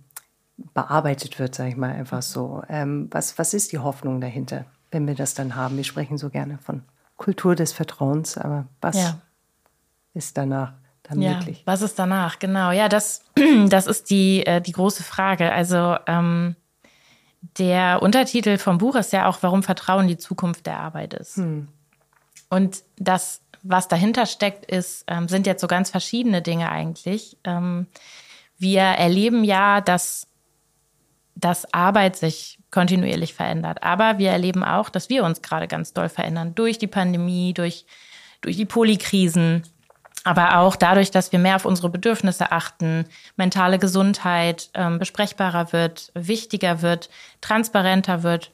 Speaker 1: bearbeitet wird, sage ich mal einfach so? Ähm, was, was ist die Hoffnung dahinter, wenn wir das dann haben? Wir sprechen so gerne von Kultur des Vertrauens, aber was ja. ist danach dann
Speaker 2: ja,
Speaker 1: möglich?
Speaker 2: Was ist danach? Genau, ja, das, das ist die, äh, die große Frage. Also ähm, der Untertitel vom Buch ist ja auch, warum Vertrauen die Zukunft der Arbeit ist. Hm. Und das, was dahinter steckt, ist, ähm, sind jetzt so ganz verschiedene Dinge eigentlich. Ähm, wir erleben ja, dass, dass Arbeit sich kontinuierlich verändert. Aber wir erleben auch, dass wir uns gerade ganz doll verändern durch die Pandemie, durch, durch die Polykrisen, aber auch dadurch, dass wir mehr auf unsere Bedürfnisse achten, mentale Gesundheit ähm, besprechbarer wird, wichtiger wird, transparenter wird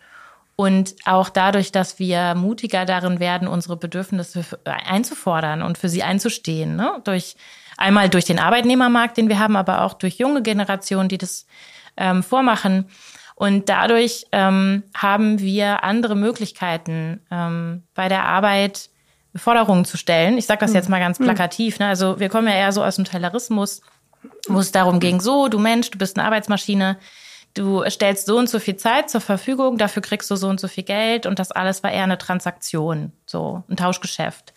Speaker 2: und auch dadurch, dass wir mutiger darin werden, unsere Bedürfnisse einzufordern und für sie einzustehen. Ne? Durch einmal durch den Arbeitnehmermarkt, den wir haben, aber auch durch junge Generationen, die das ähm, vormachen. Und dadurch ähm, haben wir andere Möglichkeiten ähm, bei der Arbeit Forderungen zu stellen. Ich sage das jetzt hm. mal ganz hm. plakativ. Ne? Also wir kommen ja eher so aus dem Taylorismus, wo es darum ging, so, du Mensch, du bist eine Arbeitsmaschine, du stellst so und so viel Zeit zur Verfügung, dafür kriegst du so und so viel Geld und das alles war eher eine Transaktion, so ein Tauschgeschäft.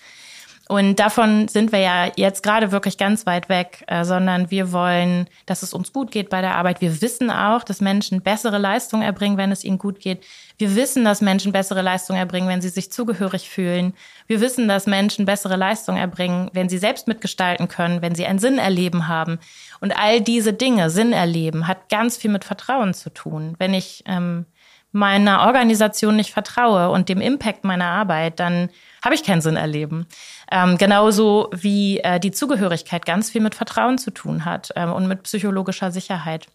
Speaker 2: Und davon sind wir ja jetzt gerade wirklich ganz weit weg, äh, sondern wir wollen, dass es uns gut geht bei der Arbeit. Wir wissen auch, dass Menschen bessere Leistungen erbringen, wenn es ihnen gut geht. Wir wissen, dass Menschen bessere Leistungen erbringen, wenn sie sich zugehörig fühlen. Wir wissen, dass Menschen bessere Leistungen erbringen, wenn sie selbst mitgestalten können, wenn sie einen Sinn erleben haben. Und all diese Dinge, Sinn erleben, hat ganz viel mit Vertrauen zu tun. Wenn ich ähm, meiner Organisation nicht vertraue und dem Impact meiner Arbeit, dann habe ich keinen Sinn erleben. Ähm, genauso wie äh, die Zugehörigkeit ganz viel mit Vertrauen zu tun hat ähm, und mit psychologischer Sicherheit.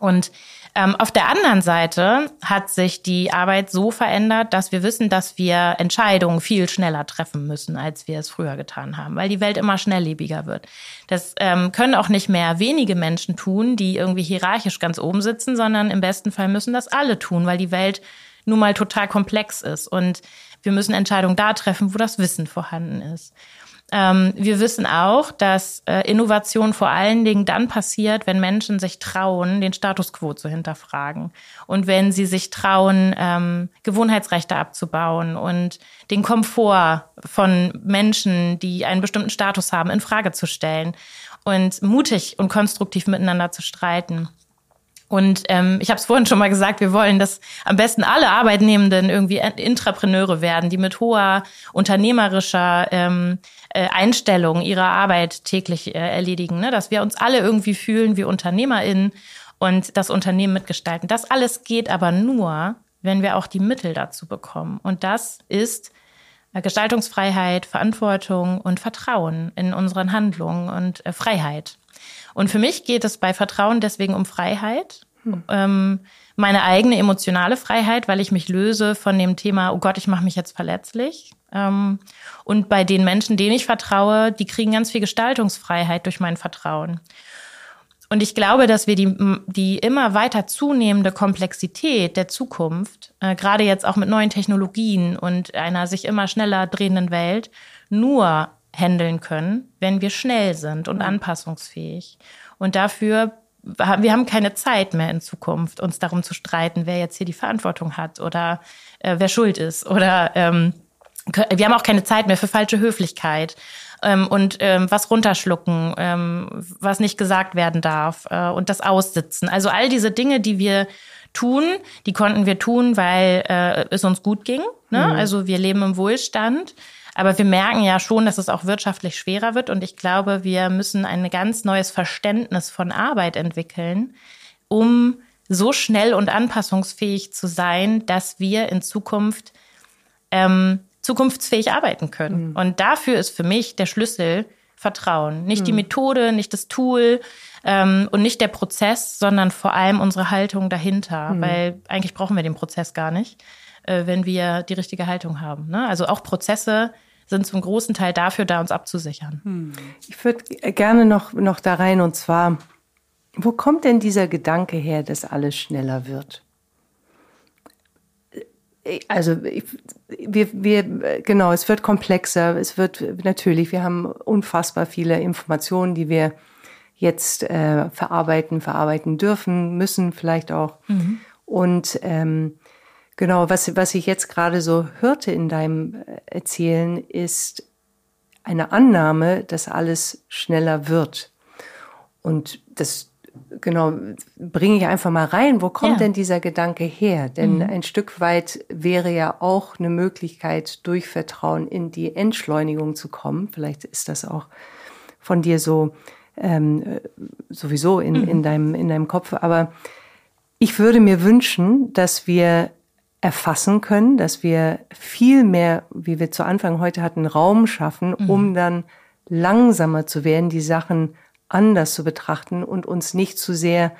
Speaker 2: Und ähm, auf der anderen Seite hat sich die Arbeit so verändert, dass wir wissen, dass wir Entscheidungen viel schneller treffen müssen, als wir es früher getan haben, weil die Welt immer schnelllebiger wird. Das ähm, können auch nicht mehr wenige Menschen tun, die irgendwie hierarchisch ganz oben sitzen, sondern im besten Fall müssen das alle tun, weil die Welt nun mal total komplex ist. Und wir müssen Entscheidungen da treffen, wo das Wissen vorhanden ist. Ähm, wir wissen auch, dass äh, Innovation vor allen Dingen dann passiert, wenn Menschen sich trauen, den Status quo zu hinterfragen und wenn sie sich trauen, ähm, Gewohnheitsrechte abzubauen und den Komfort von Menschen, die einen bestimmten Status haben, in Frage zu stellen und mutig und konstruktiv miteinander zu streiten. Und ähm, ich habe es vorhin schon mal gesagt, wir wollen, dass am besten alle Arbeitnehmenden irgendwie Intrapreneure werden, die mit hoher unternehmerischer ähm, äh, Einstellung ihre Arbeit täglich äh, erledigen. Ne? Dass wir uns alle irgendwie fühlen wie UnternehmerInnen und das Unternehmen mitgestalten. Das alles geht aber nur, wenn wir auch die Mittel dazu bekommen. Und das ist äh, Gestaltungsfreiheit, Verantwortung und Vertrauen in unseren Handlungen und äh, Freiheit. Und für mich geht es bei Vertrauen deswegen um Freiheit. Hm. Ähm, meine eigene emotionale Freiheit, weil ich mich löse von dem Thema, oh Gott, ich mache mich jetzt verletzlich. Ähm, und bei den Menschen, denen ich vertraue, die kriegen ganz viel Gestaltungsfreiheit durch mein Vertrauen. Und ich glaube, dass wir die, die immer weiter zunehmende Komplexität der Zukunft, äh, gerade jetzt auch mit neuen Technologien und einer sich immer schneller drehenden Welt, nur handeln können, wenn wir schnell sind und anpassungsfähig. Und dafür wir haben keine Zeit mehr in Zukunft, uns darum zu streiten, wer jetzt hier die Verantwortung hat oder äh, wer schuld ist. Oder ähm, wir haben auch keine Zeit mehr für falsche Höflichkeit ähm, und ähm, was runterschlucken, ähm, was nicht gesagt werden darf äh, und das Aussitzen. Also all diese Dinge, die wir tun, die konnten wir tun, weil äh, es uns gut ging. Ne? Mhm. Also wir leben im Wohlstand. Aber wir merken ja schon, dass es auch wirtschaftlich schwerer wird. Und ich glaube, wir müssen ein ganz neues Verständnis von Arbeit entwickeln, um so schnell und anpassungsfähig zu sein, dass wir in Zukunft ähm, zukunftsfähig arbeiten können. Mhm. Und dafür ist für mich der Schlüssel Vertrauen. Nicht mhm. die Methode, nicht das Tool ähm, und nicht der Prozess, sondern vor allem unsere Haltung dahinter. Mhm. Weil eigentlich brauchen wir den Prozess gar nicht äh, wenn wir die richtige Haltung haben. Ne? Also auch Prozesse sind zum großen Teil dafür da, uns abzusichern. Hm.
Speaker 1: Ich würde gerne noch, noch da rein und zwar, wo kommt denn dieser Gedanke her, dass alles schneller wird? Also wir, wir, genau, es wird komplexer, es wird natürlich, wir haben unfassbar viele Informationen, die wir jetzt äh, verarbeiten, verarbeiten dürfen, müssen vielleicht auch. Mhm. Und ähm, Genau, was, was ich jetzt gerade so hörte in deinem äh, Erzählen, ist eine Annahme, dass alles schneller wird. Und das, genau, bringe ich einfach mal rein. Wo kommt ja. denn dieser Gedanke her? Denn mhm. ein Stück weit wäre ja auch eine Möglichkeit, durch Vertrauen in die Entschleunigung zu kommen. Vielleicht ist das auch von dir so ähm, äh, sowieso in, mhm. in, deinem, in deinem Kopf. Aber ich würde mir wünschen, dass wir erfassen können, dass wir viel mehr, wie wir zu Anfang heute hatten, Raum schaffen, mhm. um dann langsamer zu werden, die Sachen anders zu betrachten und uns nicht zu sehr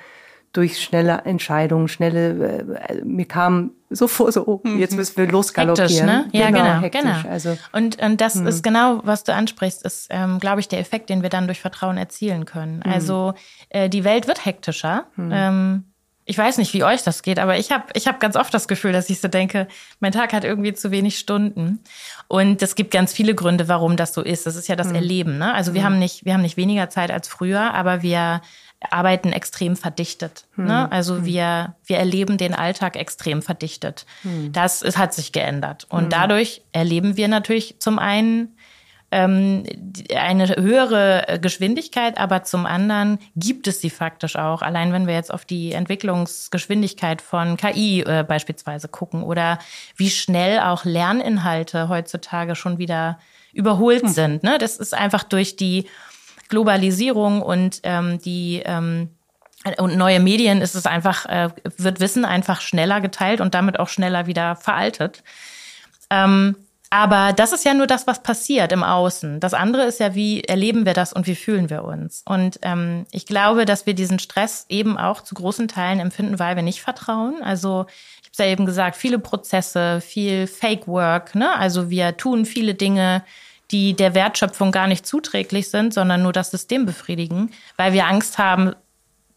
Speaker 1: durch schnelle Entscheidungen, schnelle, äh, mir kam so vor, so, oh, jetzt müssen wir losgaloppieren. Hektisch,
Speaker 2: ne? Ja, genau, genau. Hektisch, genau. Also, und, und das mh. ist genau, was du ansprichst, ist, ähm, glaube ich, der Effekt, den wir dann durch Vertrauen erzielen können. Mhm. Also äh, die Welt wird hektischer. Mhm. Ähm, ich weiß nicht, wie euch das geht, aber ich habe ich hab ganz oft das Gefühl, dass ich so denke, mein Tag hat irgendwie zu wenig Stunden. Und es gibt ganz viele Gründe, warum das so ist. Das ist ja das mhm. Erleben. Ne? Also wir mhm. haben nicht, wir haben nicht weniger Zeit als früher, aber wir arbeiten extrem verdichtet. Mhm. Ne? Also hm. wir, wir erleben den Alltag extrem verdichtet. Hm. Das es hat sich geändert. Und dadurch erleben wir natürlich zum einen ähm, eine höhere äh, Geschwindigkeit, aber zum anderen gibt es sie faktisch auch. Allein wenn wir jetzt auf die Entwicklungsgeschwindigkeit von KI äh, beispielsweise gucken oder wie schnell auch Lerninhalte heutzutage schon wieder überholt hm. sind. Ne? Das ist einfach durch die Globalisierung und ähm, die ähm, und neue Medien ist es einfach, äh, wird Wissen einfach schneller geteilt und damit auch schneller wieder veraltet. Ähm, aber das ist ja nur das, was passiert im Außen. Das andere ist ja, wie erleben wir das und wie fühlen wir uns. Und ähm, ich glaube, dass wir diesen Stress eben auch zu großen Teilen empfinden, weil wir nicht vertrauen. Also ich habe es ja eben gesagt, viele Prozesse, viel Fake Work. Ne? Also wir tun viele Dinge, die der Wertschöpfung gar nicht zuträglich sind, sondern nur das System befriedigen, weil wir Angst haben,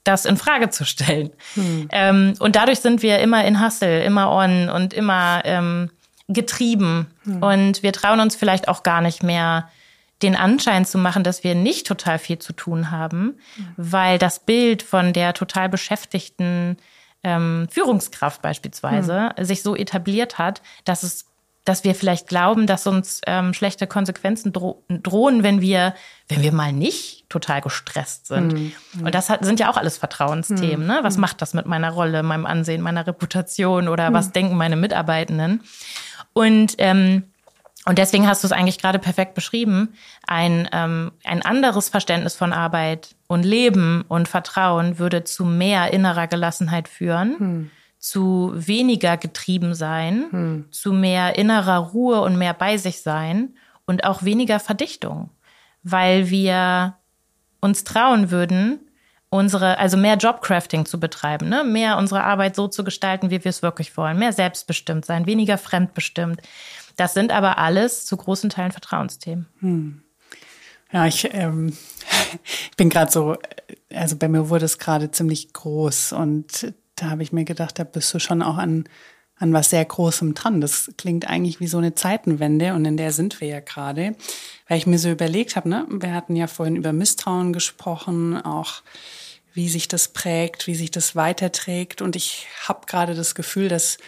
Speaker 2: das in Frage zu stellen. Hm. Ähm, und dadurch sind wir immer in Hustle, immer on und immer ähm, getrieben. Mhm. Und wir trauen uns vielleicht auch gar nicht mehr, den Anschein zu machen, dass wir nicht total viel zu tun haben, mhm. weil das Bild von der total beschäftigten ähm, Führungskraft beispielsweise mhm. sich so etabliert hat, dass es dass wir vielleicht glauben, dass uns ähm, schlechte Konsequenzen dro drohen, wenn wir, wenn wir mal nicht total gestresst sind. Mhm. Und das hat, sind ja auch alles Vertrauensthemen. Mhm. Ne? Was mhm. macht das mit meiner Rolle, meinem Ansehen, meiner Reputation oder was denken meine Mitarbeitenden? Und ähm, und deswegen hast du es eigentlich gerade perfekt beschrieben. Ein, ähm, ein anderes Verständnis von Arbeit und Leben und Vertrauen würde zu mehr innerer Gelassenheit führen, hm. zu weniger getrieben sein, hm. zu mehr innerer Ruhe und mehr bei sich sein und auch weniger Verdichtung, weil wir uns trauen würden, unsere, also mehr Jobcrafting zu betreiben, ne? mehr unsere Arbeit so zu gestalten, wie wir es wirklich wollen, mehr selbstbestimmt sein, weniger fremdbestimmt. Das sind aber alles zu großen Teilen Vertrauensthemen. Hm.
Speaker 3: Ja, ich, ähm, bin gerade so, also bei mir wurde es gerade ziemlich groß und da habe ich mir gedacht, da bist du schon auch an an was sehr Großem dran. Das klingt eigentlich wie so eine Zeitenwende und in der sind wir ja gerade. Weil ich mir so überlegt habe, ne, wir hatten ja vorhin über Misstrauen gesprochen, auch wie sich das prägt, wie sich das weiterträgt. Und ich habe gerade das Gefühl, dass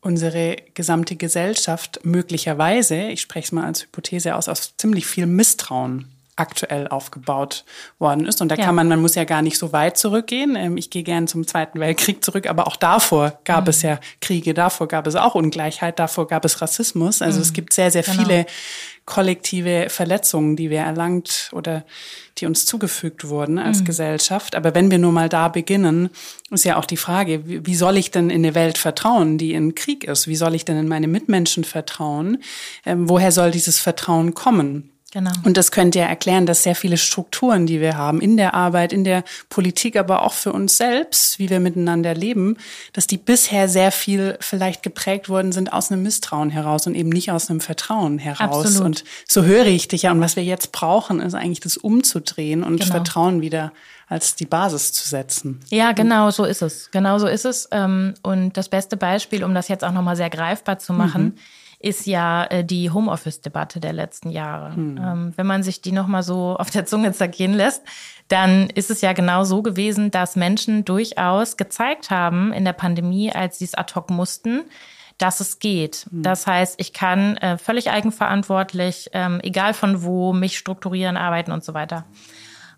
Speaker 3: unsere gesamte Gesellschaft möglicherweise, ich spreche es mal als Hypothese aus, aus ziemlich viel Misstrauen aktuell aufgebaut worden ist. Und da ja. kann man, man muss ja gar nicht so weit zurückgehen. Ähm, ich gehe gern zum Zweiten Weltkrieg zurück, aber auch davor gab mhm. es ja Kriege, davor gab es auch Ungleichheit, davor gab es Rassismus. Also mhm. es gibt sehr, sehr genau. viele kollektive Verletzungen, die wir erlangt oder die uns zugefügt wurden als mhm. Gesellschaft. Aber wenn wir nur mal da beginnen, ist ja auch die Frage, wie soll ich denn in eine Welt vertrauen, die in Krieg ist? Wie soll ich denn in meine Mitmenschen vertrauen? Ähm, woher soll dieses Vertrauen kommen? Genau. Und das könnte ja erklären, dass sehr viele Strukturen, die wir haben in der Arbeit, in der Politik, aber auch für uns selbst, wie wir miteinander leben, dass die bisher sehr viel vielleicht geprägt worden sind aus einem Misstrauen heraus und eben nicht aus einem Vertrauen heraus. Absolut. Und so höre ich dich ja. Und was wir jetzt brauchen, ist eigentlich das umzudrehen und genau. Vertrauen wieder als die Basis zu setzen.
Speaker 2: Ja, genau so ist es. Genau so ist es. Ähm, und das beste Beispiel, um das jetzt auch nochmal sehr greifbar zu machen, mhm ist ja äh, die Homeoffice-Debatte der letzten Jahre. Hm. Ähm, wenn man sich die nochmal so auf der Zunge zergehen lässt, dann ist es ja genau so gewesen, dass Menschen durchaus gezeigt haben in der Pandemie, als sie es ad hoc mussten, dass es geht. Hm. Das heißt, ich kann äh, völlig eigenverantwortlich, ähm, egal von wo, mich strukturieren, arbeiten und so weiter.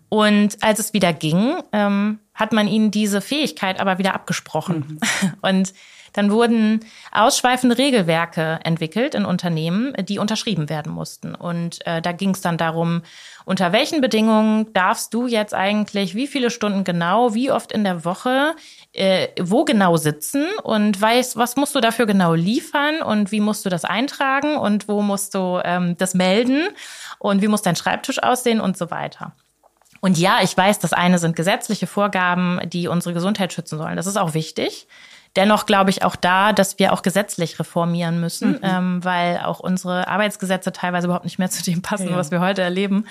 Speaker 2: Und als es wieder ging, ähm, hat man ihnen diese Fähigkeit aber wieder abgesprochen. Mhm. Und dann wurden ausschweifende Regelwerke entwickelt in Unternehmen, die unterschrieben werden mussten. Und äh, da ging es dann darum, unter welchen Bedingungen darfst du jetzt eigentlich, wie viele Stunden genau, wie oft in der Woche, äh, wo genau sitzen und weißt, was musst du dafür genau liefern und wie musst du das eintragen und wo musst du ähm, das melden und wie muss dein Schreibtisch aussehen und so weiter. Und ja, ich weiß, das eine sind gesetzliche Vorgaben, die unsere Gesundheit schützen sollen. Das ist auch wichtig. Dennoch glaube ich auch da, dass wir auch gesetzlich reformieren müssen, mhm. ähm, weil auch unsere Arbeitsgesetze teilweise überhaupt nicht mehr zu dem passen, ja. was wir heute erleben.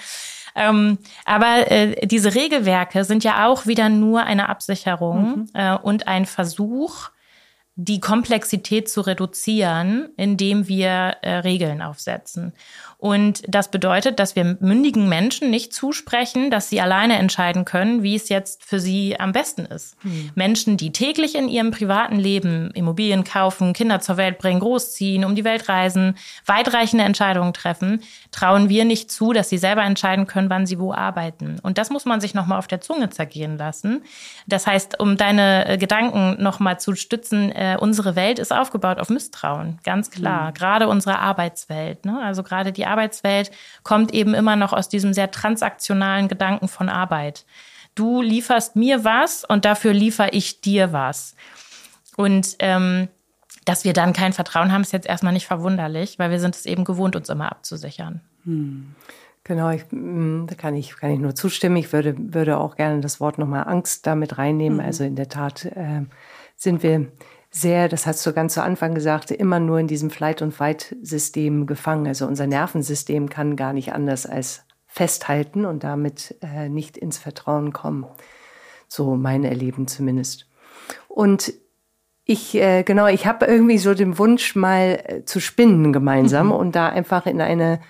Speaker 2: Ähm, aber äh, diese Regelwerke sind ja auch wieder nur eine Absicherung mhm. äh, und ein Versuch, die Komplexität zu reduzieren, indem wir äh, Regeln aufsetzen. Und das bedeutet, dass wir mündigen Menschen nicht zusprechen, dass sie alleine entscheiden können, wie es jetzt für sie am besten ist. Hm. Menschen, die täglich in ihrem privaten Leben Immobilien kaufen, Kinder zur Welt bringen, großziehen, um die Welt reisen, weitreichende Entscheidungen treffen, trauen wir nicht zu, dass sie selber entscheiden können, wann sie wo arbeiten. Und das muss man sich nochmal auf der Zunge zergehen lassen. Das heißt, um deine äh, Gedanken nochmal zu stützen, äh, unsere Welt ist aufgebaut auf Misstrauen, ganz klar. Hm. Gerade unsere Arbeitswelt, ne? also gerade die Arbeitswelt kommt eben immer noch aus diesem sehr transaktionalen Gedanken von Arbeit. Du lieferst mir was und dafür liefere ich dir was. Und ähm, dass wir dann kein Vertrauen haben, ist jetzt erstmal nicht verwunderlich, weil wir sind es eben gewohnt, uns immer abzusichern. Hm.
Speaker 1: Genau, ich, hm, da kann ich, kann ich nur zustimmen. Ich würde, würde auch gerne das Wort nochmal Angst damit reinnehmen. Mhm. Also in der Tat äh, sind wir sehr, das hast du ganz zu Anfang gesagt, immer nur in diesem Flight- und Fight-System gefangen. Also unser Nervensystem kann gar nicht anders als festhalten und damit äh, nicht ins Vertrauen kommen. So mein Erleben zumindest. Und ich, äh, genau, ich habe irgendwie so den Wunsch, mal äh, zu spinnen gemeinsam mhm. und da einfach in eine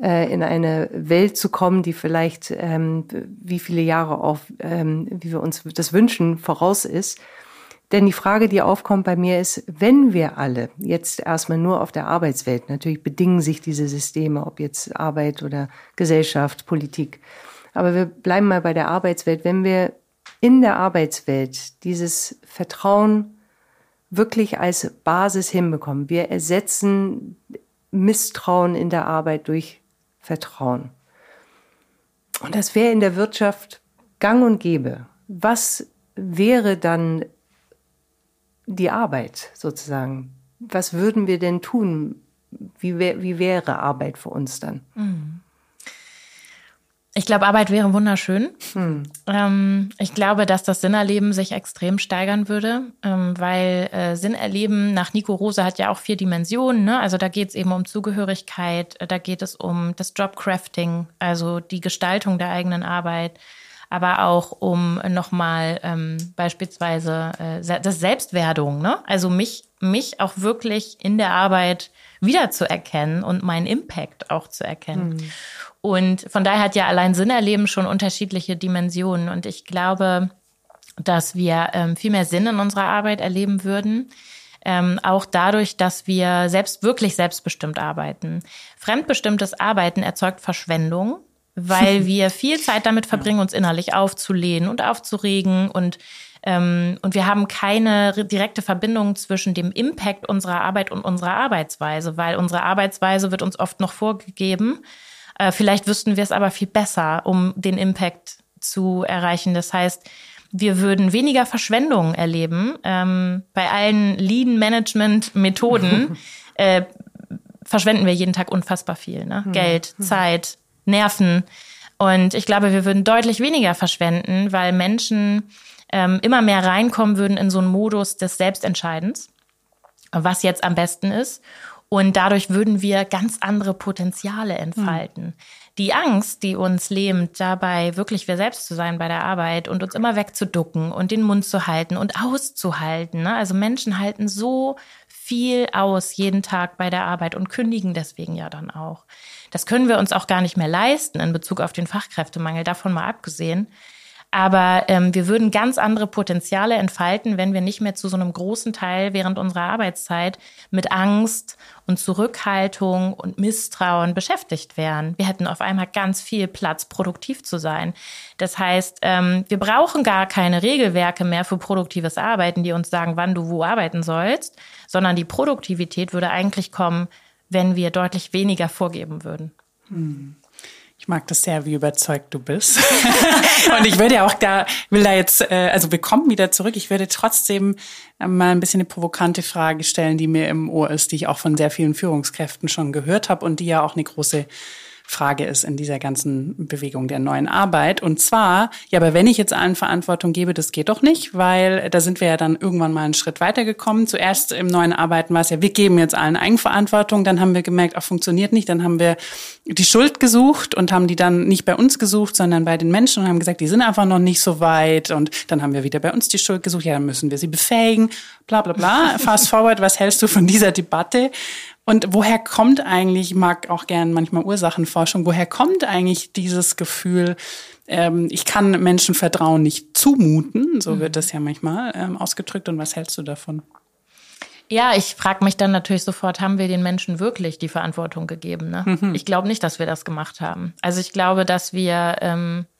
Speaker 1: äh, in eine Welt zu kommen, die vielleicht ähm, wie viele Jahre auch, ähm, wie wir uns das wünschen, voraus ist denn die Frage, die aufkommt bei mir ist, wenn wir alle jetzt erstmal nur auf der Arbeitswelt, natürlich bedingen sich diese Systeme, ob jetzt Arbeit oder Gesellschaft, Politik, aber wir bleiben mal bei der Arbeitswelt, wenn wir in der Arbeitswelt dieses Vertrauen wirklich als Basis hinbekommen, wir ersetzen Misstrauen in der Arbeit durch Vertrauen. Und das wäre in der Wirtschaft gang und gäbe. Was wäre dann die Arbeit sozusagen. Was würden wir denn tun? Wie, wär, wie wäre Arbeit für uns dann? Mhm.
Speaker 2: Ich glaube, Arbeit wäre wunderschön. Hm. Ähm, ich glaube, dass das Sinnerleben sich extrem steigern würde, ähm, weil äh, Sinnerleben nach Nico Rose hat ja auch vier Dimensionen. Ne? Also da geht es eben um Zugehörigkeit, da geht es um das Jobcrafting, also die Gestaltung der eigenen Arbeit, aber auch um nochmal ähm, beispielsweise äh, das Selbstwerdung, ne? Also mich, mich auch wirklich in der Arbeit wiederzuerkennen und meinen Impact auch zu erkennen. Mhm. Und von daher hat ja allein Sinn erleben schon unterschiedliche Dimensionen. Und ich glaube, dass wir ähm, viel mehr Sinn in unserer Arbeit erleben würden. Ähm, auch dadurch, dass wir selbst wirklich selbstbestimmt arbeiten. Fremdbestimmtes Arbeiten erzeugt Verschwendung, weil wir viel Zeit damit verbringen, uns innerlich aufzulehnen und aufzuregen und ähm, und wir haben keine direkte Verbindung zwischen dem Impact unserer Arbeit und unserer Arbeitsweise, weil unsere Arbeitsweise wird uns oft noch vorgegeben. Äh, vielleicht wüssten wir es aber viel besser, um den Impact zu erreichen. Das heißt, wir würden weniger Verschwendung erleben. Ähm, bei allen Lean-Management-Methoden äh, verschwenden wir jeden Tag unfassbar viel. Ne? Hm. Geld, hm. Zeit, Nerven. Und ich glaube, wir würden deutlich weniger verschwenden, weil Menschen ähm, immer mehr reinkommen würden in so einen Modus des Selbstentscheidens, was jetzt am besten ist. Und dadurch würden wir ganz andere Potenziale entfalten. Mhm. Die Angst, die uns lähmt, dabei wirklich wir selbst zu sein bei der Arbeit und uns immer wegzuducken und den Mund zu halten und auszuhalten. Ne? Also Menschen halten so viel aus jeden Tag bei der Arbeit und kündigen deswegen ja dann auch. Das können wir uns auch gar nicht mehr leisten in Bezug auf den Fachkräftemangel, davon mal abgesehen. Aber ähm, wir würden ganz andere Potenziale entfalten, wenn wir nicht mehr zu so einem großen Teil während unserer Arbeitszeit mit Angst und Zurückhaltung und Misstrauen beschäftigt wären. Wir hätten auf einmal ganz viel Platz, produktiv zu sein. Das heißt, ähm, wir brauchen gar keine Regelwerke mehr für produktives Arbeiten, die uns sagen, wann du wo arbeiten sollst, sondern die Produktivität würde eigentlich kommen, wenn wir deutlich weniger vorgeben würden.
Speaker 3: Hm. Ich mag das sehr, wie überzeugt du bist. und ich würde ja auch da, will da jetzt, äh, also wir kommen wieder zurück. Ich würde trotzdem äh, mal ein bisschen eine provokante Frage stellen, die mir im Ohr ist, die ich auch von sehr vielen Führungskräften schon gehört habe und die ja auch eine große Frage ist in dieser ganzen Bewegung der neuen Arbeit. Und zwar, ja, aber wenn ich jetzt allen Verantwortung gebe, das geht doch nicht, weil da sind wir ja dann irgendwann mal einen Schritt weitergekommen. Zuerst im neuen Arbeiten war es ja, wir geben jetzt allen Eigenverantwortung. Dann haben wir gemerkt, auch funktioniert nicht. Dann haben wir die Schuld gesucht und haben die dann nicht bei uns gesucht, sondern bei den Menschen und haben gesagt, die sind einfach noch nicht so weit. Und dann haben wir wieder bei uns die Schuld gesucht. Ja, dann müssen wir sie befähigen. Bla, bla, bla. Fast forward. Was hältst du von dieser Debatte? Und woher kommt eigentlich, ich mag auch gern manchmal Ursachenforschung, woher kommt eigentlich dieses Gefühl, ähm, ich kann Menschen Vertrauen nicht zumuten, so wird mhm. das ja manchmal ähm, ausgedrückt. Und was hältst du davon?
Speaker 2: Ja, ich frage mich dann natürlich sofort, haben wir den Menschen wirklich die Verantwortung gegeben? Ne? Mhm. Ich glaube nicht, dass wir das gemacht haben. Also ich glaube, dass wir ähm, äh,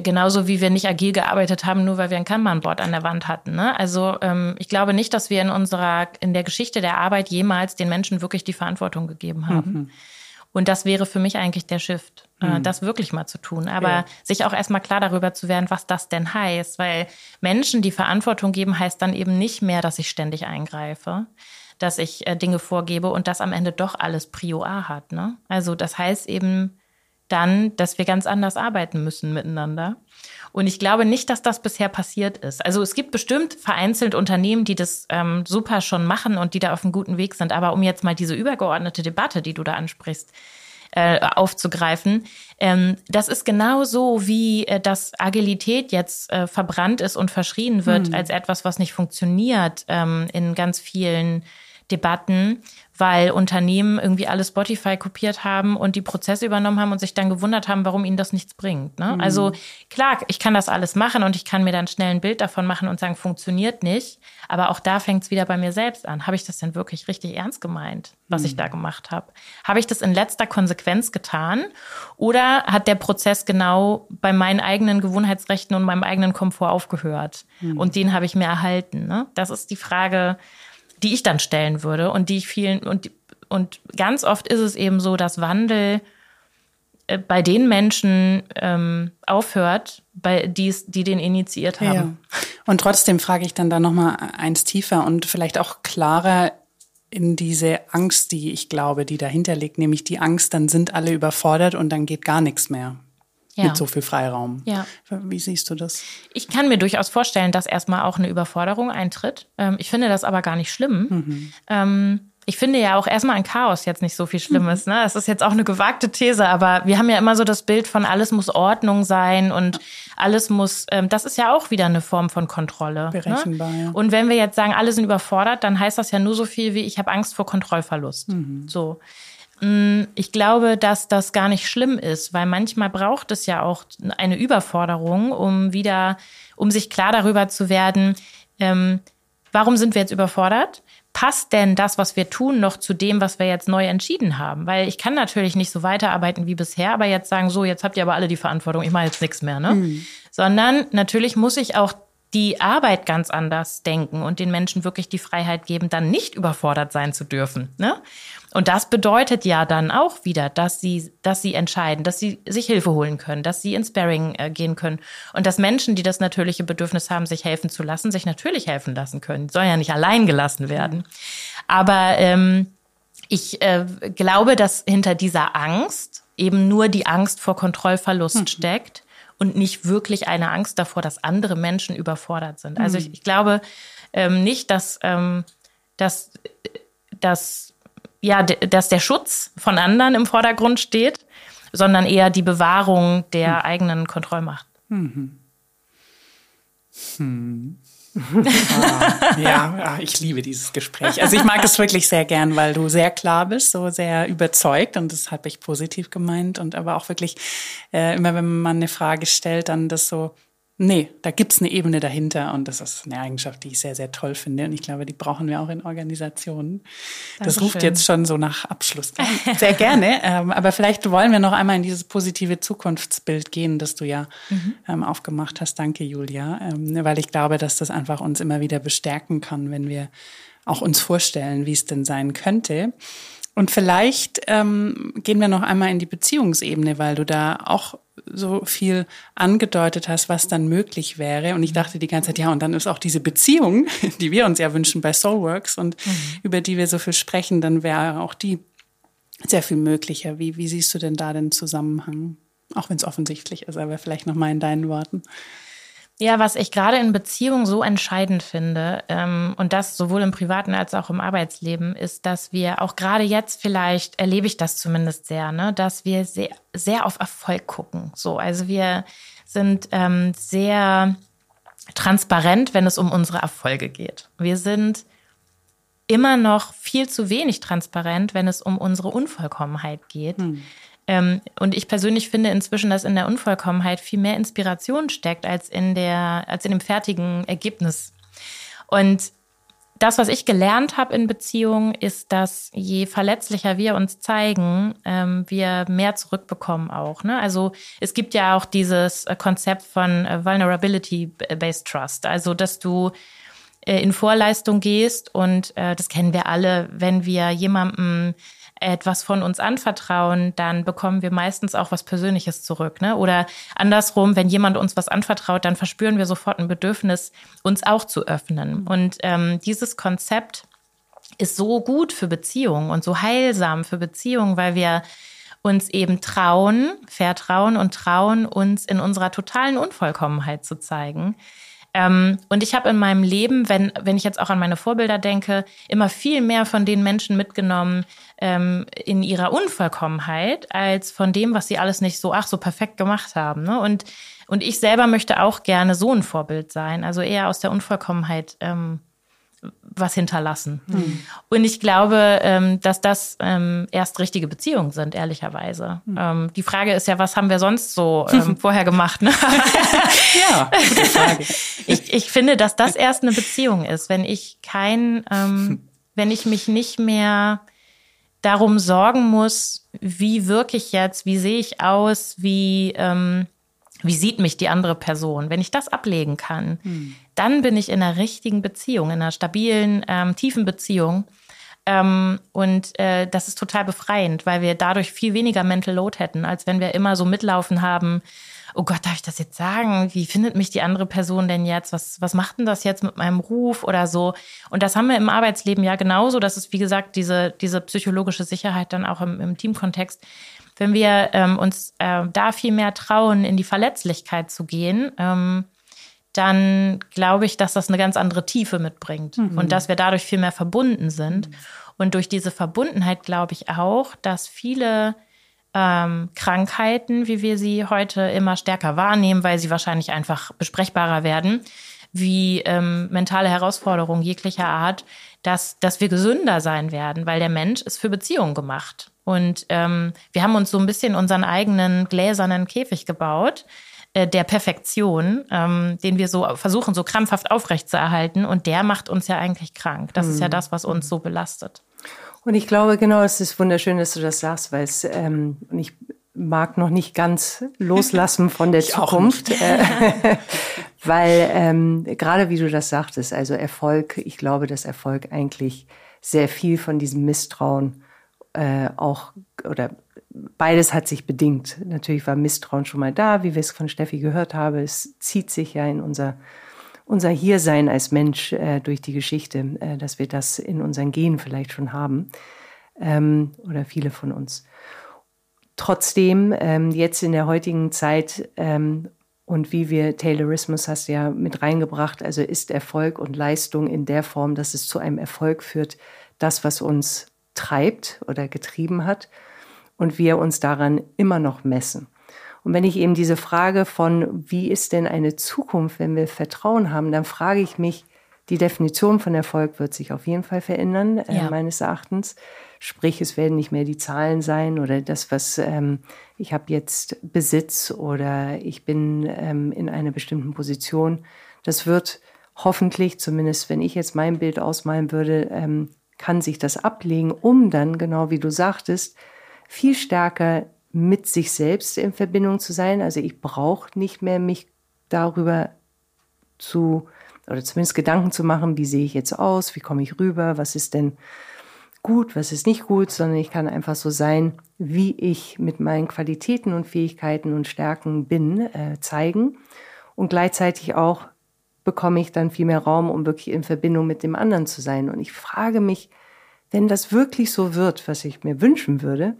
Speaker 2: genauso wie wir nicht agil gearbeitet haben, nur weil wir ein Kanban-Board an der Wand hatten. Ne? Also ähm, ich glaube nicht, dass wir in unserer, in der Geschichte der Arbeit jemals den Menschen wirklich die Verantwortung gegeben haben. Mhm. Und das wäre für mich eigentlich der Shift, äh, mhm. das wirklich mal zu tun. Aber ja. sich auch erstmal klar darüber zu werden, was das denn heißt. Weil Menschen die Verantwortung geben, heißt dann eben nicht mehr, dass ich ständig eingreife, dass ich äh, Dinge vorgebe und das am Ende doch alles Prio A hat. Ne? Also das heißt eben, dann, dass wir ganz anders arbeiten müssen miteinander. Und ich glaube nicht, dass das bisher passiert ist. Also es gibt bestimmt vereinzelt Unternehmen, die das ähm, super schon machen und die da auf einem guten Weg sind. Aber um jetzt mal diese übergeordnete Debatte, die du da ansprichst, äh, aufzugreifen. Ähm, das ist genau so, wie äh, dass Agilität jetzt äh, verbrannt ist und verschrien wird hm. als etwas, was nicht funktioniert ähm, in ganz vielen Debatten weil Unternehmen irgendwie alle Spotify kopiert haben und die Prozesse übernommen haben und sich dann gewundert haben, warum ihnen das nichts bringt. Ne? Mhm. Also klar, ich kann das alles machen und ich kann mir dann schnell ein Bild davon machen und sagen, funktioniert nicht. Aber auch da fängt es wieder bei mir selbst an. Habe ich das denn wirklich richtig ernst gemeint, was mhm. ich da gemacht habe? Habe ich das in letzter Konsequenz getan? Oder hat der Prozess genau bei meinen eigenen Gewohnheitsrechten und meinem eigenen Komfort aufgehört? Mhm. Und den habe ich mir erhalten. Ne? Das ist die Frage, die ich dann stellen würde und die ich vielen und und ganz oft ist es eben so, dass Wandel äh, bei den Menschen ähm, aufhört, bei die's, die den initiiert haben. Ja.
Speaker 3: Und trotzdem frage ich dann da noch mal eins tiefer und vielleicht auch klarer in diese Angst, die ich glaube, die dahinter liegt, nämlich die Angst, dann sind alle überfordert und dann geht gar nichts mehr ja. mit so viel Freiraum. Ja. Wie siehst du das?
Speaker 2: Ich kann mir durchaus vorstellen, dass erstmal auch eine Überforderung eintritt. Ähm, ich finde das aber gar nicht schlimm. Mhm. Ähm, ich finde ja auch erstmal ein Chaos jetzt nicht so viel Schlimmes. Ne? Das ist jetzt auch eine gewagte These, aber wir haben ja immer so das Bild von alles muss Ordnung sein und alles muss, ähm, das ist ja auch wieder eine Form von Kontrolle.
Speaker 3: Ne? Berechenbar,
Speaker 2: ne? ja. Und wenn wir jetzt sagen, alle sind überfordert, dann heißt das ja nur so viel wie, ich habe Angst vor Kontrollverlust. Mhm. So. Mm, ich glaube, dass das gar nicht schlimm ist, weil manchmal braucht es ja auch eine Überforderung, um wieder, um sich klar darüber zu werden, ähm, warum sind wir jetzt überfordert? passt denn das, was wir tun, noch zu dem, was wir jetzt neu entschieden haben? Weil ich kann natürlich nicht so weiterarbeiten wie bisher, aber jetzt sagen, so, jetzt habt ihr aber alle die Verantwortung, ich mache jetzt nichts mehr, ne? Mhm. Sondern natürlich muss ich auch die Arbeit ganz anders denken und den Menschen wirklich die Freiheit geben, dann nicht überfordert sein zu dürfen. Ne? Und das bedeutet ja dann auch wieder, dass sie, dass sie entscheiden, dass sie sich Hilfe holen können, dass sie ins Sparring äh, gehen können und dass Menschen, die das natürliche Bedürfnis haben, sich helfen zu lassen, sich natürlich helfen lassen können. Die sollen ja nicht allein gelassen werden. Aber ähm, ich äh, glaube, dass hinter dieser Angst eben nur die Angst vor Kontrollverlust mhm. steckt und nicht wirklich eine Angst davor, dass andere Menschen überfordert sind. Also ich, hm. ich glaube ähm, nicht, dass, ähm, dass, dass ja, dass der Schutz von anderen im Vordergrund steht, sondern eher die Bewahrung der hm. eigenen Kontrollmacht. Mhm.
Speaker 3: Hm. ah, ja, ich liebe dieses Gespräch. Also ich mag es wirklich sehr gern, weil du sehr klar bist, so sehr überzeugt und das habe ich positiv gemeint und aber auch wirklich äh, immer, wenn man eine Frage stellt, dann das so Nee, da gibt's eine Ebene dahinter und das ist eine Eigenschaft, die ich sehr, sehr toll finde. Und ich glaube, die brauchen wir auch in Organisationen. Das Dankeschön. ruft jetzt schon so nach Abschluss. Sehr gerne. ähm, aber vielleicht wollen wir noch einmal in dieses positive Zukunftsbild gehen, das du ja mhm. ähm, aufgemacht hast. Danke, Julia. Ähm, weil ich glaube, dass das einfach uns immer wieder bestärken kann, wenn wir auch uns vorstellen, wie es denn sein könnte. Und vielleicht ähm, gehen wir noch einmal in die Beziehungsebene, weil du da auch so viel angedeutet hast, was dann möglich wäre. Und ich dachte die ganze Zeit, ja, und dann ist auch diese Beziehung, die wir uns ja wünschen bei Soulworks und mhm. über die wir so viel sprechen, dann wäre auch die sehr viel möglicher. Wie, wie siehst du denn da den Zusammenhang? Auch wenn es offensichtlich ist, aber vielleicht noch mal in deinen Worten.
Speaker 2: Ja, was ich gerade in Beziehungen so entscheidend finde, ähm, und das sowohl im privaten als auch im Arbeitsleben, ist, dass wir auch gerade jetzt vielleicht, erlebe ich das zumindest sehr, ne, dass wir sehr, sehr auf Erfolg gucken. So, also wir sind ähm, sehr transparent, wenn es um unsere Erfolge geht. Wir sind immer noch viel zu wenig transparent, wenn es um unsere Unvollkommenheit geht. Hm. Ähm, und ich persönlich finde inzwischen, dass in der Unvollkommenheit viel mehr Inspiration steckt als in der, als in dem fertigen Ergebnis. Und das, was ich gelernt habe in Beziehungen, ist, dass je verletzlicher wir uns zeigen, ähm, wir mehr zurückbekommen auch. Ne? Also es gibt ja auch dieses äh, Konzept von äh, Vulnerability-Based Trust, also dass du äh, in Vorleistung gehst und das kennen wir alle, wenn wir jemandem etwas von uns anvertrauen, dann bekommen wir meistens auch was Persönliches zurück. Ne? Oder andersrum, wenn jemand uns was anvertraut, dann verspüren wir sofort ein Bedürfnis, uns auch zu öffnen. Und ähm, dieses Konzept ist so gut für Beziehungen und so heilsam für Beziehungen, weil wir uns eben trauen, vertrauen und trauen, uns in unserer totalen Unvollkommenheit zu zeigen. Ähm, und ich habe in meinem Leben, wenn, wenn ich jetzt auch an meine Vorbilder denke, immer viel mehr von den Menschen mitgenommen ähm, in ihrer Unvollkommenheit, als von dem, was sie alles nicht so, ach, so perfekt gemacht haben. Ne? Und, und ich selber möchte auch gerne so ein Vorbild sein, also eher aus der Unvollkommenheit ähm, was hinterlassen. Mhm. Und ich glaube, ähm, dass das ähm, erst richtige Beziehungen sind, ehrlicherweise. Mhm. Ähm, die Frage ist ja, was haben wir sonst so ähm, vorher gemacht? Ne?
Speaker 3: ja, gute Frage.
Speaker 2: ich, ich finde, dass das erst eine Beziehung ist, wenn ich kein, ähm, wenn ich mich nicht mehr darum sorgen muss, wie wirke ich jetzt, wie sehe ich aus, wie ähm, wie sieht mich die andere Person? Wenn ich das ablegen kann, hm. dann bin ich in einer richtigen Beziehung, in einer stabilen, ähm, tiefen Beziehung. Ähm, und äh, das ist total befreiend, weil wir dadurch viel weniger Mental Load hätten, als wenn wir immer so mitlaufen haben. Oh Gott, darf ich das jetzt sagen? Wie findet mich die andere Person denn jetzt? Was, was macht denn das jetzt mit meinem Ruf oder so? Und das haben wir im Arbeitsleben ja genauso. Das ist, wie gesagt, diese, diese psychologische Sicherheit dann auch im, im Teamkontext wenn wir ähm, uns äh, da viel mehr trauen, in die Verletzlichkeit zu gehen, ähm, dann glaube ich, dass das eine ganz andere Tiefe mitbringt mhm. und dass wir dadurch viel mehr verbunden sind. Mhm. Und durch diese Verbundenheit glaube ich auch, dass viele ähm, Krankheiten, wie wir sie heute immer stärker wahrnehmen, weil sie wahrscheinlich einfach besprechbarer werden, wie ähm, mentale Herausforderungen jeglicher Art, dass, dass wir gesünder sein werden, weil der Mensch ist für Beziehungen gemacht. Und ähm, wir haben uns so ein bisschen unseren eigenen gläsernen Käfig gebaut, äh, der Perfektion, ähm, den wir so versuchen, so krampfhaft aufrechtzuerhalten. Und der macht uns ja eigentlich krank. Das mhm. ist ja mhm. das, was uns so belastet.
Speaker 1: Und ich glaube, genau, es ist wunderschön, dass du das sagst, weil es, ähm, und ich mag noch nicht ganz loslassen von der Zukunft, äh, weil ähm, gerade wie du das sagtest, also Erfolg, ich glaube, dass Erfolg eigentlich sehr viel von diesem Misstrauen äh, auch oder beides hat sich bedingt. Natürlich war Misstrauen schon mal da, wie wir es von Steffi gehört haben. Es zieht sich ja in unser unser Hiersein als Mensch äh, durch die Geschichte, äh, dass wir das in unseren Genen vielleicht schon haben ähm, oder viele von uns. Trotzdem, ähm, jetzt in der heutigen Zeit ähm, und wie wir Taylorismus hast du ja mit reingebracht, also ist Erfolg und Leistung in der Form, dass es zu einem Erfolg führt, das, was uns treibt oder getrieben hat und wir uns daran immer noch messen. Und wenn ich eben diese Frage von, wie ist denn eine Zukunft, wenn wir Vertrauen haben, dann frage ich mich, die Definition von Erfolg wird sich auf jeden Fall verändern, äh, ja. meines Erachtens. Sprich, es werden nicht mehr die Zahlen sein oder das, was ähm, ich habe jetzt Besitz oder ich bin ähm, in einer bestimmten Position. Das wird hoffentlich, zumindest wenn ich jetzt mein Bild ausmalen würde, ähm, kann sich das ablegen, um dann, genau wie du sagtest, viel stärker mit sich selbst in Verbindung zu sein. Also ich brauche nicht mehr mich darüber zu, oder zumindest Gedanken zu machen, wie sehe ich jetzt aus, wie komme ich rüber, was ist denn gut, was ist nicht gut, sondern ich kann einfach so sein, wie ich mit meinen Qualitäten und Fähigkeiten und Stärken bin, äh, zeigen. Und gleichzeitig auch bekomme ich dann viel mehr Raum, um wirklich in Verbindung mit dem anderen zu sein. Und ich frage mich, wenn das wirklich so wird, was ich mir wünschen würde,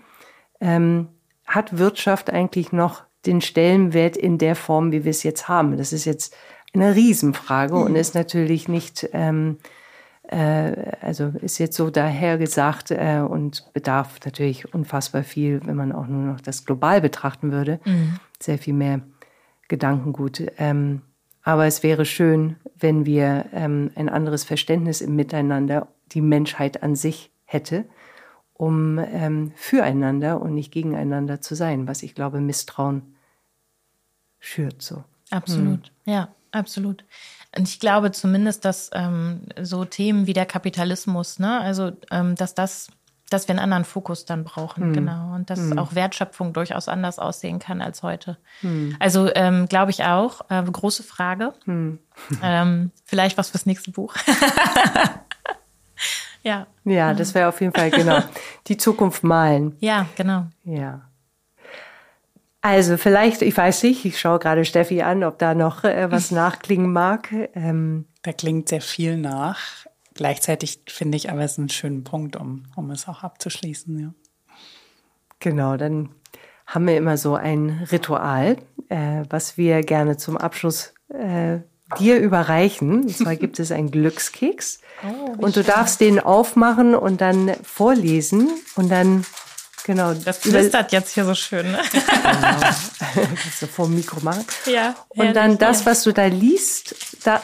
Speaker 1: ähm, hat Wirtschaft eigentlich noch den Stellenwert in der Form, wie wir es jetzt haben? Das ist jetzt eine Riesenfrage mhm. und ist natürlich nicht, ähm, äh, also ist jetzt so dahergesagt äh, und bedarf natürlich unfassbar viel, wenn man auch nur noch das global betrachten würde. Mhm. Sehr viel mehr Gedankengut. Ähm, aber es wäre schön, wenn wir ähm, ein anderes Verständnis im Miteinander, die Menschheit an sich hätte um ähm, füreinander und nicht gegeneinander zu sein, was ich glaube Misstrauen schürt so.
Speaker 2: Absolut, hm. ja, absolut. Und ich glaube zumindest, dass ähm, so Themen wie der Kapitalismus, ne, also ähm, dass das, dass wir einen anderen Fokus dann brauchen, hm. genau, und dass hm. auch Wertschöpfung durchaus anders aussehen kann als heute. Hm. Also ähm, glaube ich auch. Äh, große Frage. Hm. Ähm, vielleicht was fürs nächste Buch.
Speaker 1: Ja. Ja, das wäre auf jeden Fall genau. Die Zukunft malen.
Speaker 2: Ja, genau.
Speaker 1: Ja. Also vielleicht, ich weiß nicht, ich schaue gerade Steffi an, ob da noch äh, was nachklingen mag.
Speaker 3: Ähm, da klingt sehr viel nach. Gleichzeitig finde ich aber es einen schönen Punkt, um, um es auch abzuschließen. Ja.
Speaker 1: Genau, dann haben wir immer so ein Ritual, äh, was wir gerne zum Abschluss äh, dir überreichen. Und zwar gibt es einen Glückskeks. Oh, und du darfst den aufmachen und dann vorlesen und dann Genau.
Speaker 2: Das flüstert jetzt hier so schön. Ne?
Speaker 1: Genau. so vor dem Mikro machen. Ja. Und dann das, was du da liest, da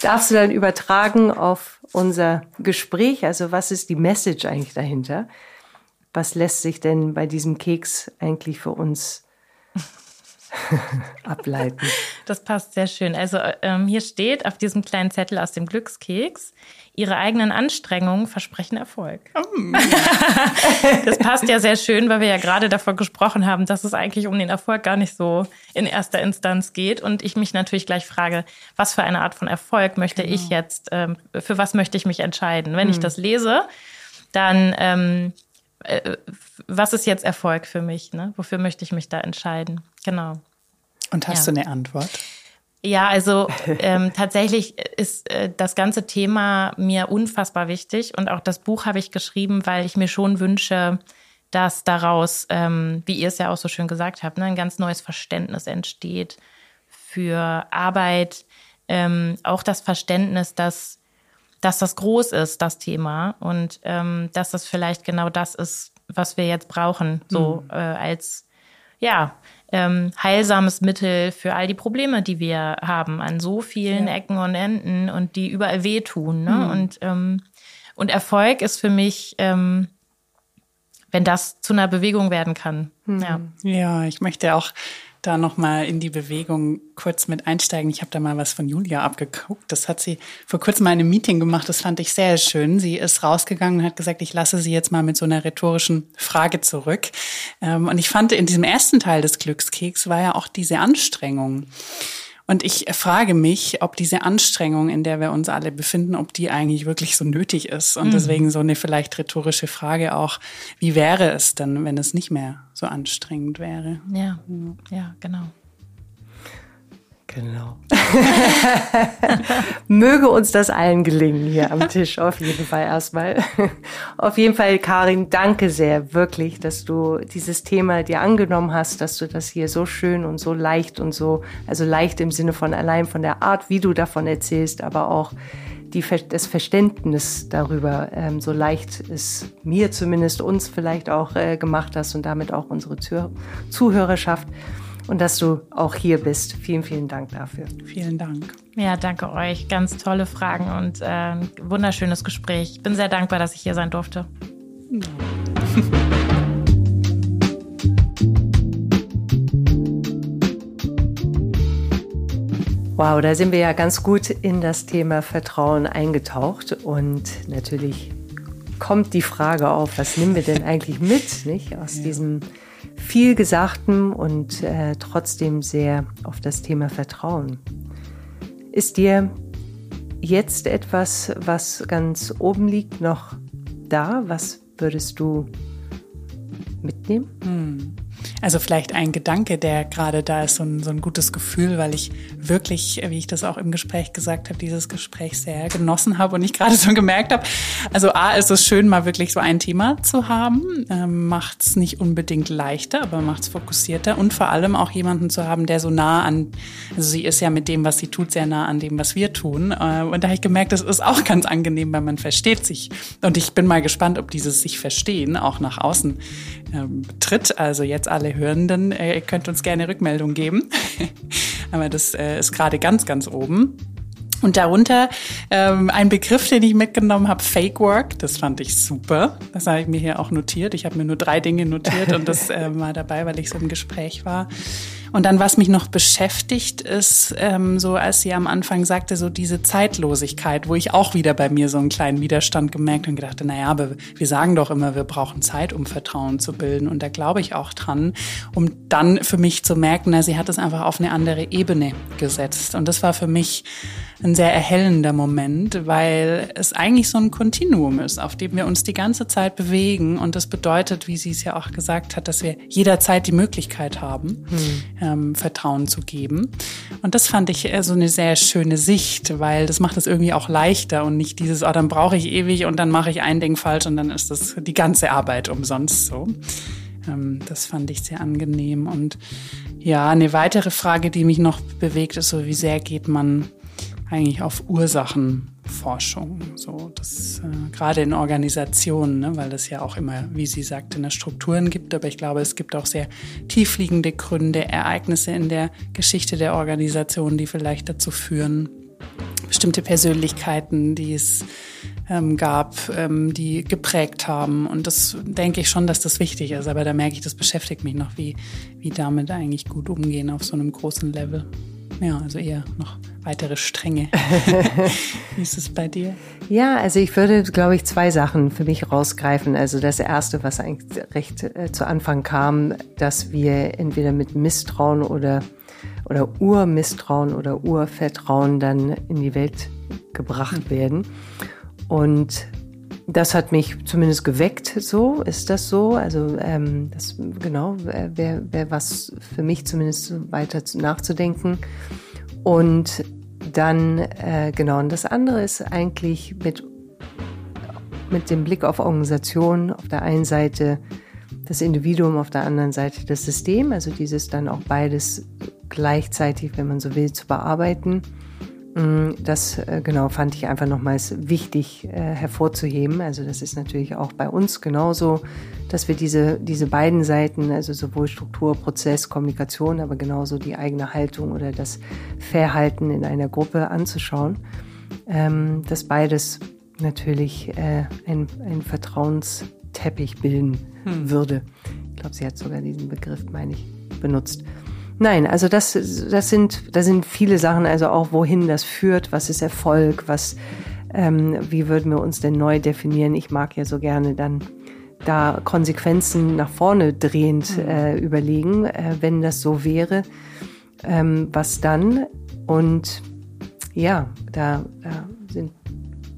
Speaker 1: darfst du dann übertragen auf unser Gespräch. Also was ist die Message eigentlich dahinter? Was lässt sich denn bei diesem Keks eigentlich für uns ableiten.
Speaker 2: Das passt sehr schön. Also ähm, hier steht auf diesem kleinen Zettel aus dem Glückskeks, Ihre eigenen Anstrengungen versprechen Erfolg. Mm. das passt ja sehr schön, weil wir ja gerade davon gesprochen haben, dass es eigentlich um den Erfolg gar nicht so in erster Instanz geht. Und ich mich natürlich gleich frage, was für eine Art von Erfolg möchte genau. ich jetzt, ähm, für was möchte ich mich entscheiden? Wenn mm. ich das lese, dann ähm, äh, was ist jetzt Erfolg für mich? Ne? Wofür möchte ich mich da entscheiden? Genau.
Speaker 3: Und hast ja. du eine Antwort?
Speaker 2: Ja, also ähm, tatsächlich ist äh, das ganze Thema mir unfassbar wichtig und auch das Buch habe ich geschrieben, weil ich mir schon wünsche, dass daraus, ähm, wie ihr es ja auch so schön gesagt habt, ne, ein ganz neues Verständnis entsteht für Arbeit, ähm, auch das Verständnis, dass dass das groß ist, das Thema, und ähm, dass das vielleicht genau das ist, was wir jetzt brauchen, so mhm. äh, als ja ähm, heilsames Mittel für all die Probleme, die wir haben an so vielen ja. Ecken und Enden und die überall wehtun. Ne? Mhm. Und, ähm, und Erfolg ist für mich, ähm, wenn das zu einer Bewegung werden kann.
Speaker 3: Mhm. Ja. ja, ich möchte auch da nochmal in die Bewegung kurz mit einsteigen. Ich habe da mal was von Julia abgeguckt. Das hat sie vor kurzem mal in einem Meeting gemacht. Das fand ich sehr schön. Sie ist rausgegangen und hat gesagt, ich lasse sie jetzt mal mit so einer rhetorischen Frage zurück. Ähm, und ich fand, in diesem ersten Teil des Glückskeks war ja auch diese Anstrengung. Und ich frage mich, ob diese Anstrengung, in der wir uns alle befinden, ob die eigentlich wirklich so nötig ist. Und mhm. deswegen so eine vielleicht rhetorische Frage auch, wie wäre es denn, wenn es nicht mehr so anstrengend wäre?
Speaker 2: Ja, ja, genau.
Speaker 1: Genau. Möge uns das allen gelingen hier am Tisch, auf jeden Fall erstmal. Auf jeden Fall, Karin, danke sehr, wirklich, dass du dieses Thema dir angenommen hast, dass du das hier so schön und so leicht und so, also leicht im Sinne von allein von der Art, wie du davon erzählst, aber auch die, das Verständnis darüber ähm, so leicht es mir zumindest uns vielleicht auch äh, gemacht hast und damit auch unsere Zuhörerschaft und dass du auch hier bist. Vielen, vielen Dank dafür.
Speaker 3: Vielen Dank.
Speaker 2: Ja, danke euch. Ganz tolle Fragen und äh, ein wunderschönes Gespräch. Ich bin sehr dankbar, dass ich hier sein durfte.
Speaker 1: Wow, da sind wir ja ganz gut in das Thema Vertrauen eingetaucht und natürlich kommt die Frage auf, was nehmen wir denn eigentlich mit, nicht aus ja. diesem viel Gesagten und äh, trotzdem sehr auf das Thema Vertrauen. Ist dir jetzt etwas, was ganz oben liegt, noch da? Was würdest du mitnehmen?
Speaker 3: Hm. Also vielleicht ein Gedanke, der gerade da ist, so ein, so ein gutes Gefühl, weil ich wirklich, wie ich das auch im Gespräch gesagt habe, dieses Gespräch sehr genossen habe und ich gerade so gemerkt habe, also A, ist es schön, mal wirklich so ein Thema zu haben, ähm, macht es nicht unbedingt leichter, aber macht es fokussierter und vor allem auch jemanden zu haben, der so nah an, also sie ist ja mit dem, was sie tut, sehr nah an dem, was wir tun. Äh, und da habe ich gemerkt, das ist auch ganz angenehm, weil man versteht sich. Und ich bin mal gespannt, ob dieses sich verstehen auch nach außen ähm, tritt. Also jetzt alle Hörenden, äh, ihr könnt uns gerne Rückmeldung geben. Aber das äh, ist gerade ganz, ganz oben. Und darunter ähm, ein Begriff, den ich mitgenommen habe, Fake Work. Das fand ich super. Das habe ich mir hier auch notiert. Ich habe mir nur drei Dinge notiert und das äh, war dabei, weil ich so im Gespräch war. Und dann, was mich noch beschäftigt, ist, ähm, so als sie am Anfang sagte, so diese Zeitlosigkeit, wo ich auch wieder bei mir so einen kleinen Widerstand gemerkt und gedacht, naja, aber wir sagen doch immer, wir brauchen Zeit, um Vertrauen zu bilden. Und da glaube ich auch dran, um dann für mich zu merken, na, sie hat es einfach auf eine andere Ebene gesetzt. Und das war für mich ein sehr erhellender Moment, weil es eigentlich so ein Kontinuum ist, auf dem wir uns die ganze Zeit bewegen. Und das bedeutet, wie sie es ja auch gesagt hat, dass wir jederzeit die Möglichkeit haben, hm. Ähm, Vertrauen zu geben. Und das fand ich so eine sehr schöne Sicht, weil das macht es irgendwie auch leichter und nicht dieses, oh, dann brauche ich ewig und dann mache ich ein Ding falsch und dann ist das die ganze Arbeit umsonst so. Ähm, das fand ich sehr angenehm. Und ja, eine weitere Frage, die mich noch bewegt, ist so, wie sehr geht man eigentlich auf Ursachenforschung. So, das äh, gerade in Organisationen, ne, weil es ja auch immer, wie sie sagte, eine Strukturen gibt. Aber ich glaube, es gibt auch sehr tiefliegende Gründe, Ereignisse in der Geschichte der Organisation, die vielleicht dazu führen, bestimmte Persönlichkeiten, die es ähm, gab, ähm, die geprägt haben. Und das denke ich schon, dass das wichtig ist. Aber da merke ich, das beschäftigt mich noch, wie, wie damit eigentlich gut umgehen auf so einem großen Level. Ja, also eher noch weitere Stränge. Wie ist es bei dir?
Speaker 1: Ja, also ich würde, glaube ich, zwei Sachen für mich rausgreifen. Also das erste, was eigentlich recht äh, zu Anfang kam, dass wir entweder mit Misstrauen oder, oder Urmisstrauen oder Urvertrauen dann in die Welt gebracht werden. Und das hat mich zumindest geweckt, so ist das so. Also ähm, das genau wäre wär was für mich zumindest weiter nachzudenken. Und dann äh, genau und das andere ist eigentlich mit mit dem Blick auf Organisation auf der einen Seite das Individuum, auf der anderen Seite das System. Also dieses dann auch beides gleichzeitig, wenn man so will, zu bearbeiten das äh, genau fand ich einfach nochmals wichtig äh, hervorzuheben. Also das ist natürlich auch bei uns genauso, dass wir diese, diese beiden Seiten, also sowohl Struktur, Prozess, Kommunikation, aber genauso die eigene Haltung oder das Verhalten in einer Gruppe anzuschauen, ähm, dass beides natürlich äh, ein, ein Vertrauensteppich bilden hm. würde. Ich glaube, sie hat sogar diesen Begriff, meine ich, benutzt. Nein, also das, das sind, da sind viele Sachen, also auch wohin das führt, was ist Erfolg, was, ähm, wie würden wir uns denn neu definieren? Ich mag ja so gerne dann da Konsequenzen nach vorne drehend mhm. äh, überlegen, äh, wenn das so wäre, ähm, was dann? Und ja, da, da sind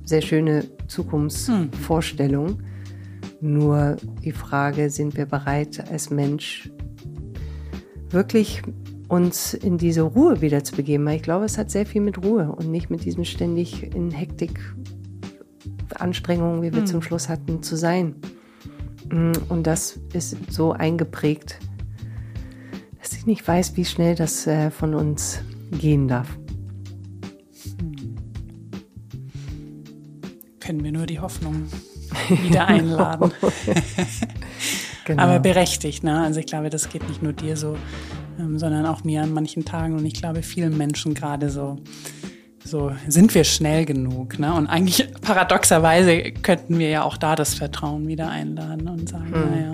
Speaker 1: sehr schöne Zukunftsvorstellungen. Mhm. Nur die Frage, sind wir bereit als Mensch wirklich uns in diese Ruhe wieder zu begeben. Weil ich glaube, es hat sehr viel mit Ruhe und nicht mit diesem ständig in Hektik Anstrengungen, wie wir hm. zum Schluss hatten, zu sein. Mm, und das ist so eingeprägt, dass ich nicht weiß, wie schnell das äh, von uns gehen darf. Hm.
Speaker 3: Können wir nur die Hoffnung wieder einladen. Genau. Aber berechtigt, ne? Also ich glaube, das geht nicht nur dir so, ähm, sondern auch mir an manchen Tagen und ich glaube vielen Menschen gerade so. So sind wir schnell genug, ne? Und eigentlich paradoxerweise könnten wir ja auch da das Vertrauen wieder einladen und sagen, hm. naja,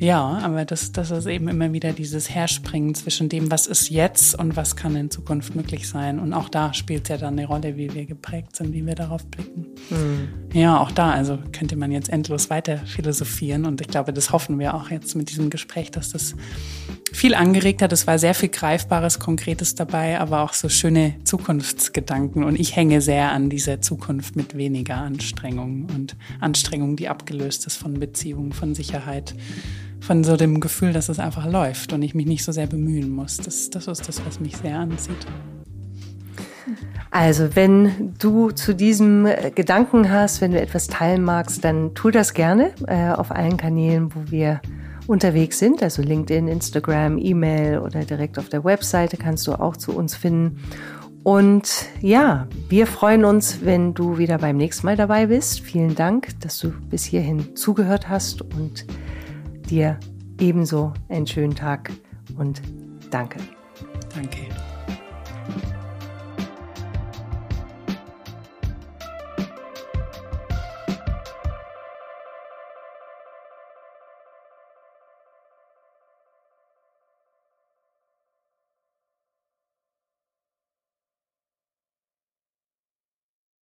Speaker 3: ja, aber das, das ist eben immer wieder dieses Herspringen zwischen dem, was ist jetzt und was kann in Zukunft möglich sein. Und auch da spielt ja dann eine Rolle, wie wir geprägt sind, wie wir darauf blicken. Mhm. Ja, auch da, also könnte man jetzt endlos weiter philosophieren. Und ich glaube, das hoffen wir auch jetzt mit diesem Gespräch, dass das viel angeregt hat. Es war sehr viel Greifbares, Konkretes dabei, aber auch so schöne Zukunftsgedanken. Und ich hänge sehr an dieser Zukunft mit weniger Anstrengung und Anstrengung, die abgelöst ist von Beziehungen, von Sicherheit von so dem Gefühl, dass es einfach läuft und ich mich nicht so sehr bemühen muss. Das, das ist das, was mich sehr anzieht.
Speaker 1: Also, wenn du zu diesem äh, Gedanken hast, wenn du etwas teilen magst, dann tu das gerne äh, auf allen Kanälen, wo wir unterwegs sind, also LinkedIn, Instagram, E-Mail oder direkt auf der Webseite kannst du auch zu uns finden. Und ja, wir freuen uns, wenn du wieder beim nächsten Mal dabei bist. Vielen Dank, dass du bis hierhin zugehört hast und dir ebenso einen schönen Tag und danke.
Speaker 3: Danke.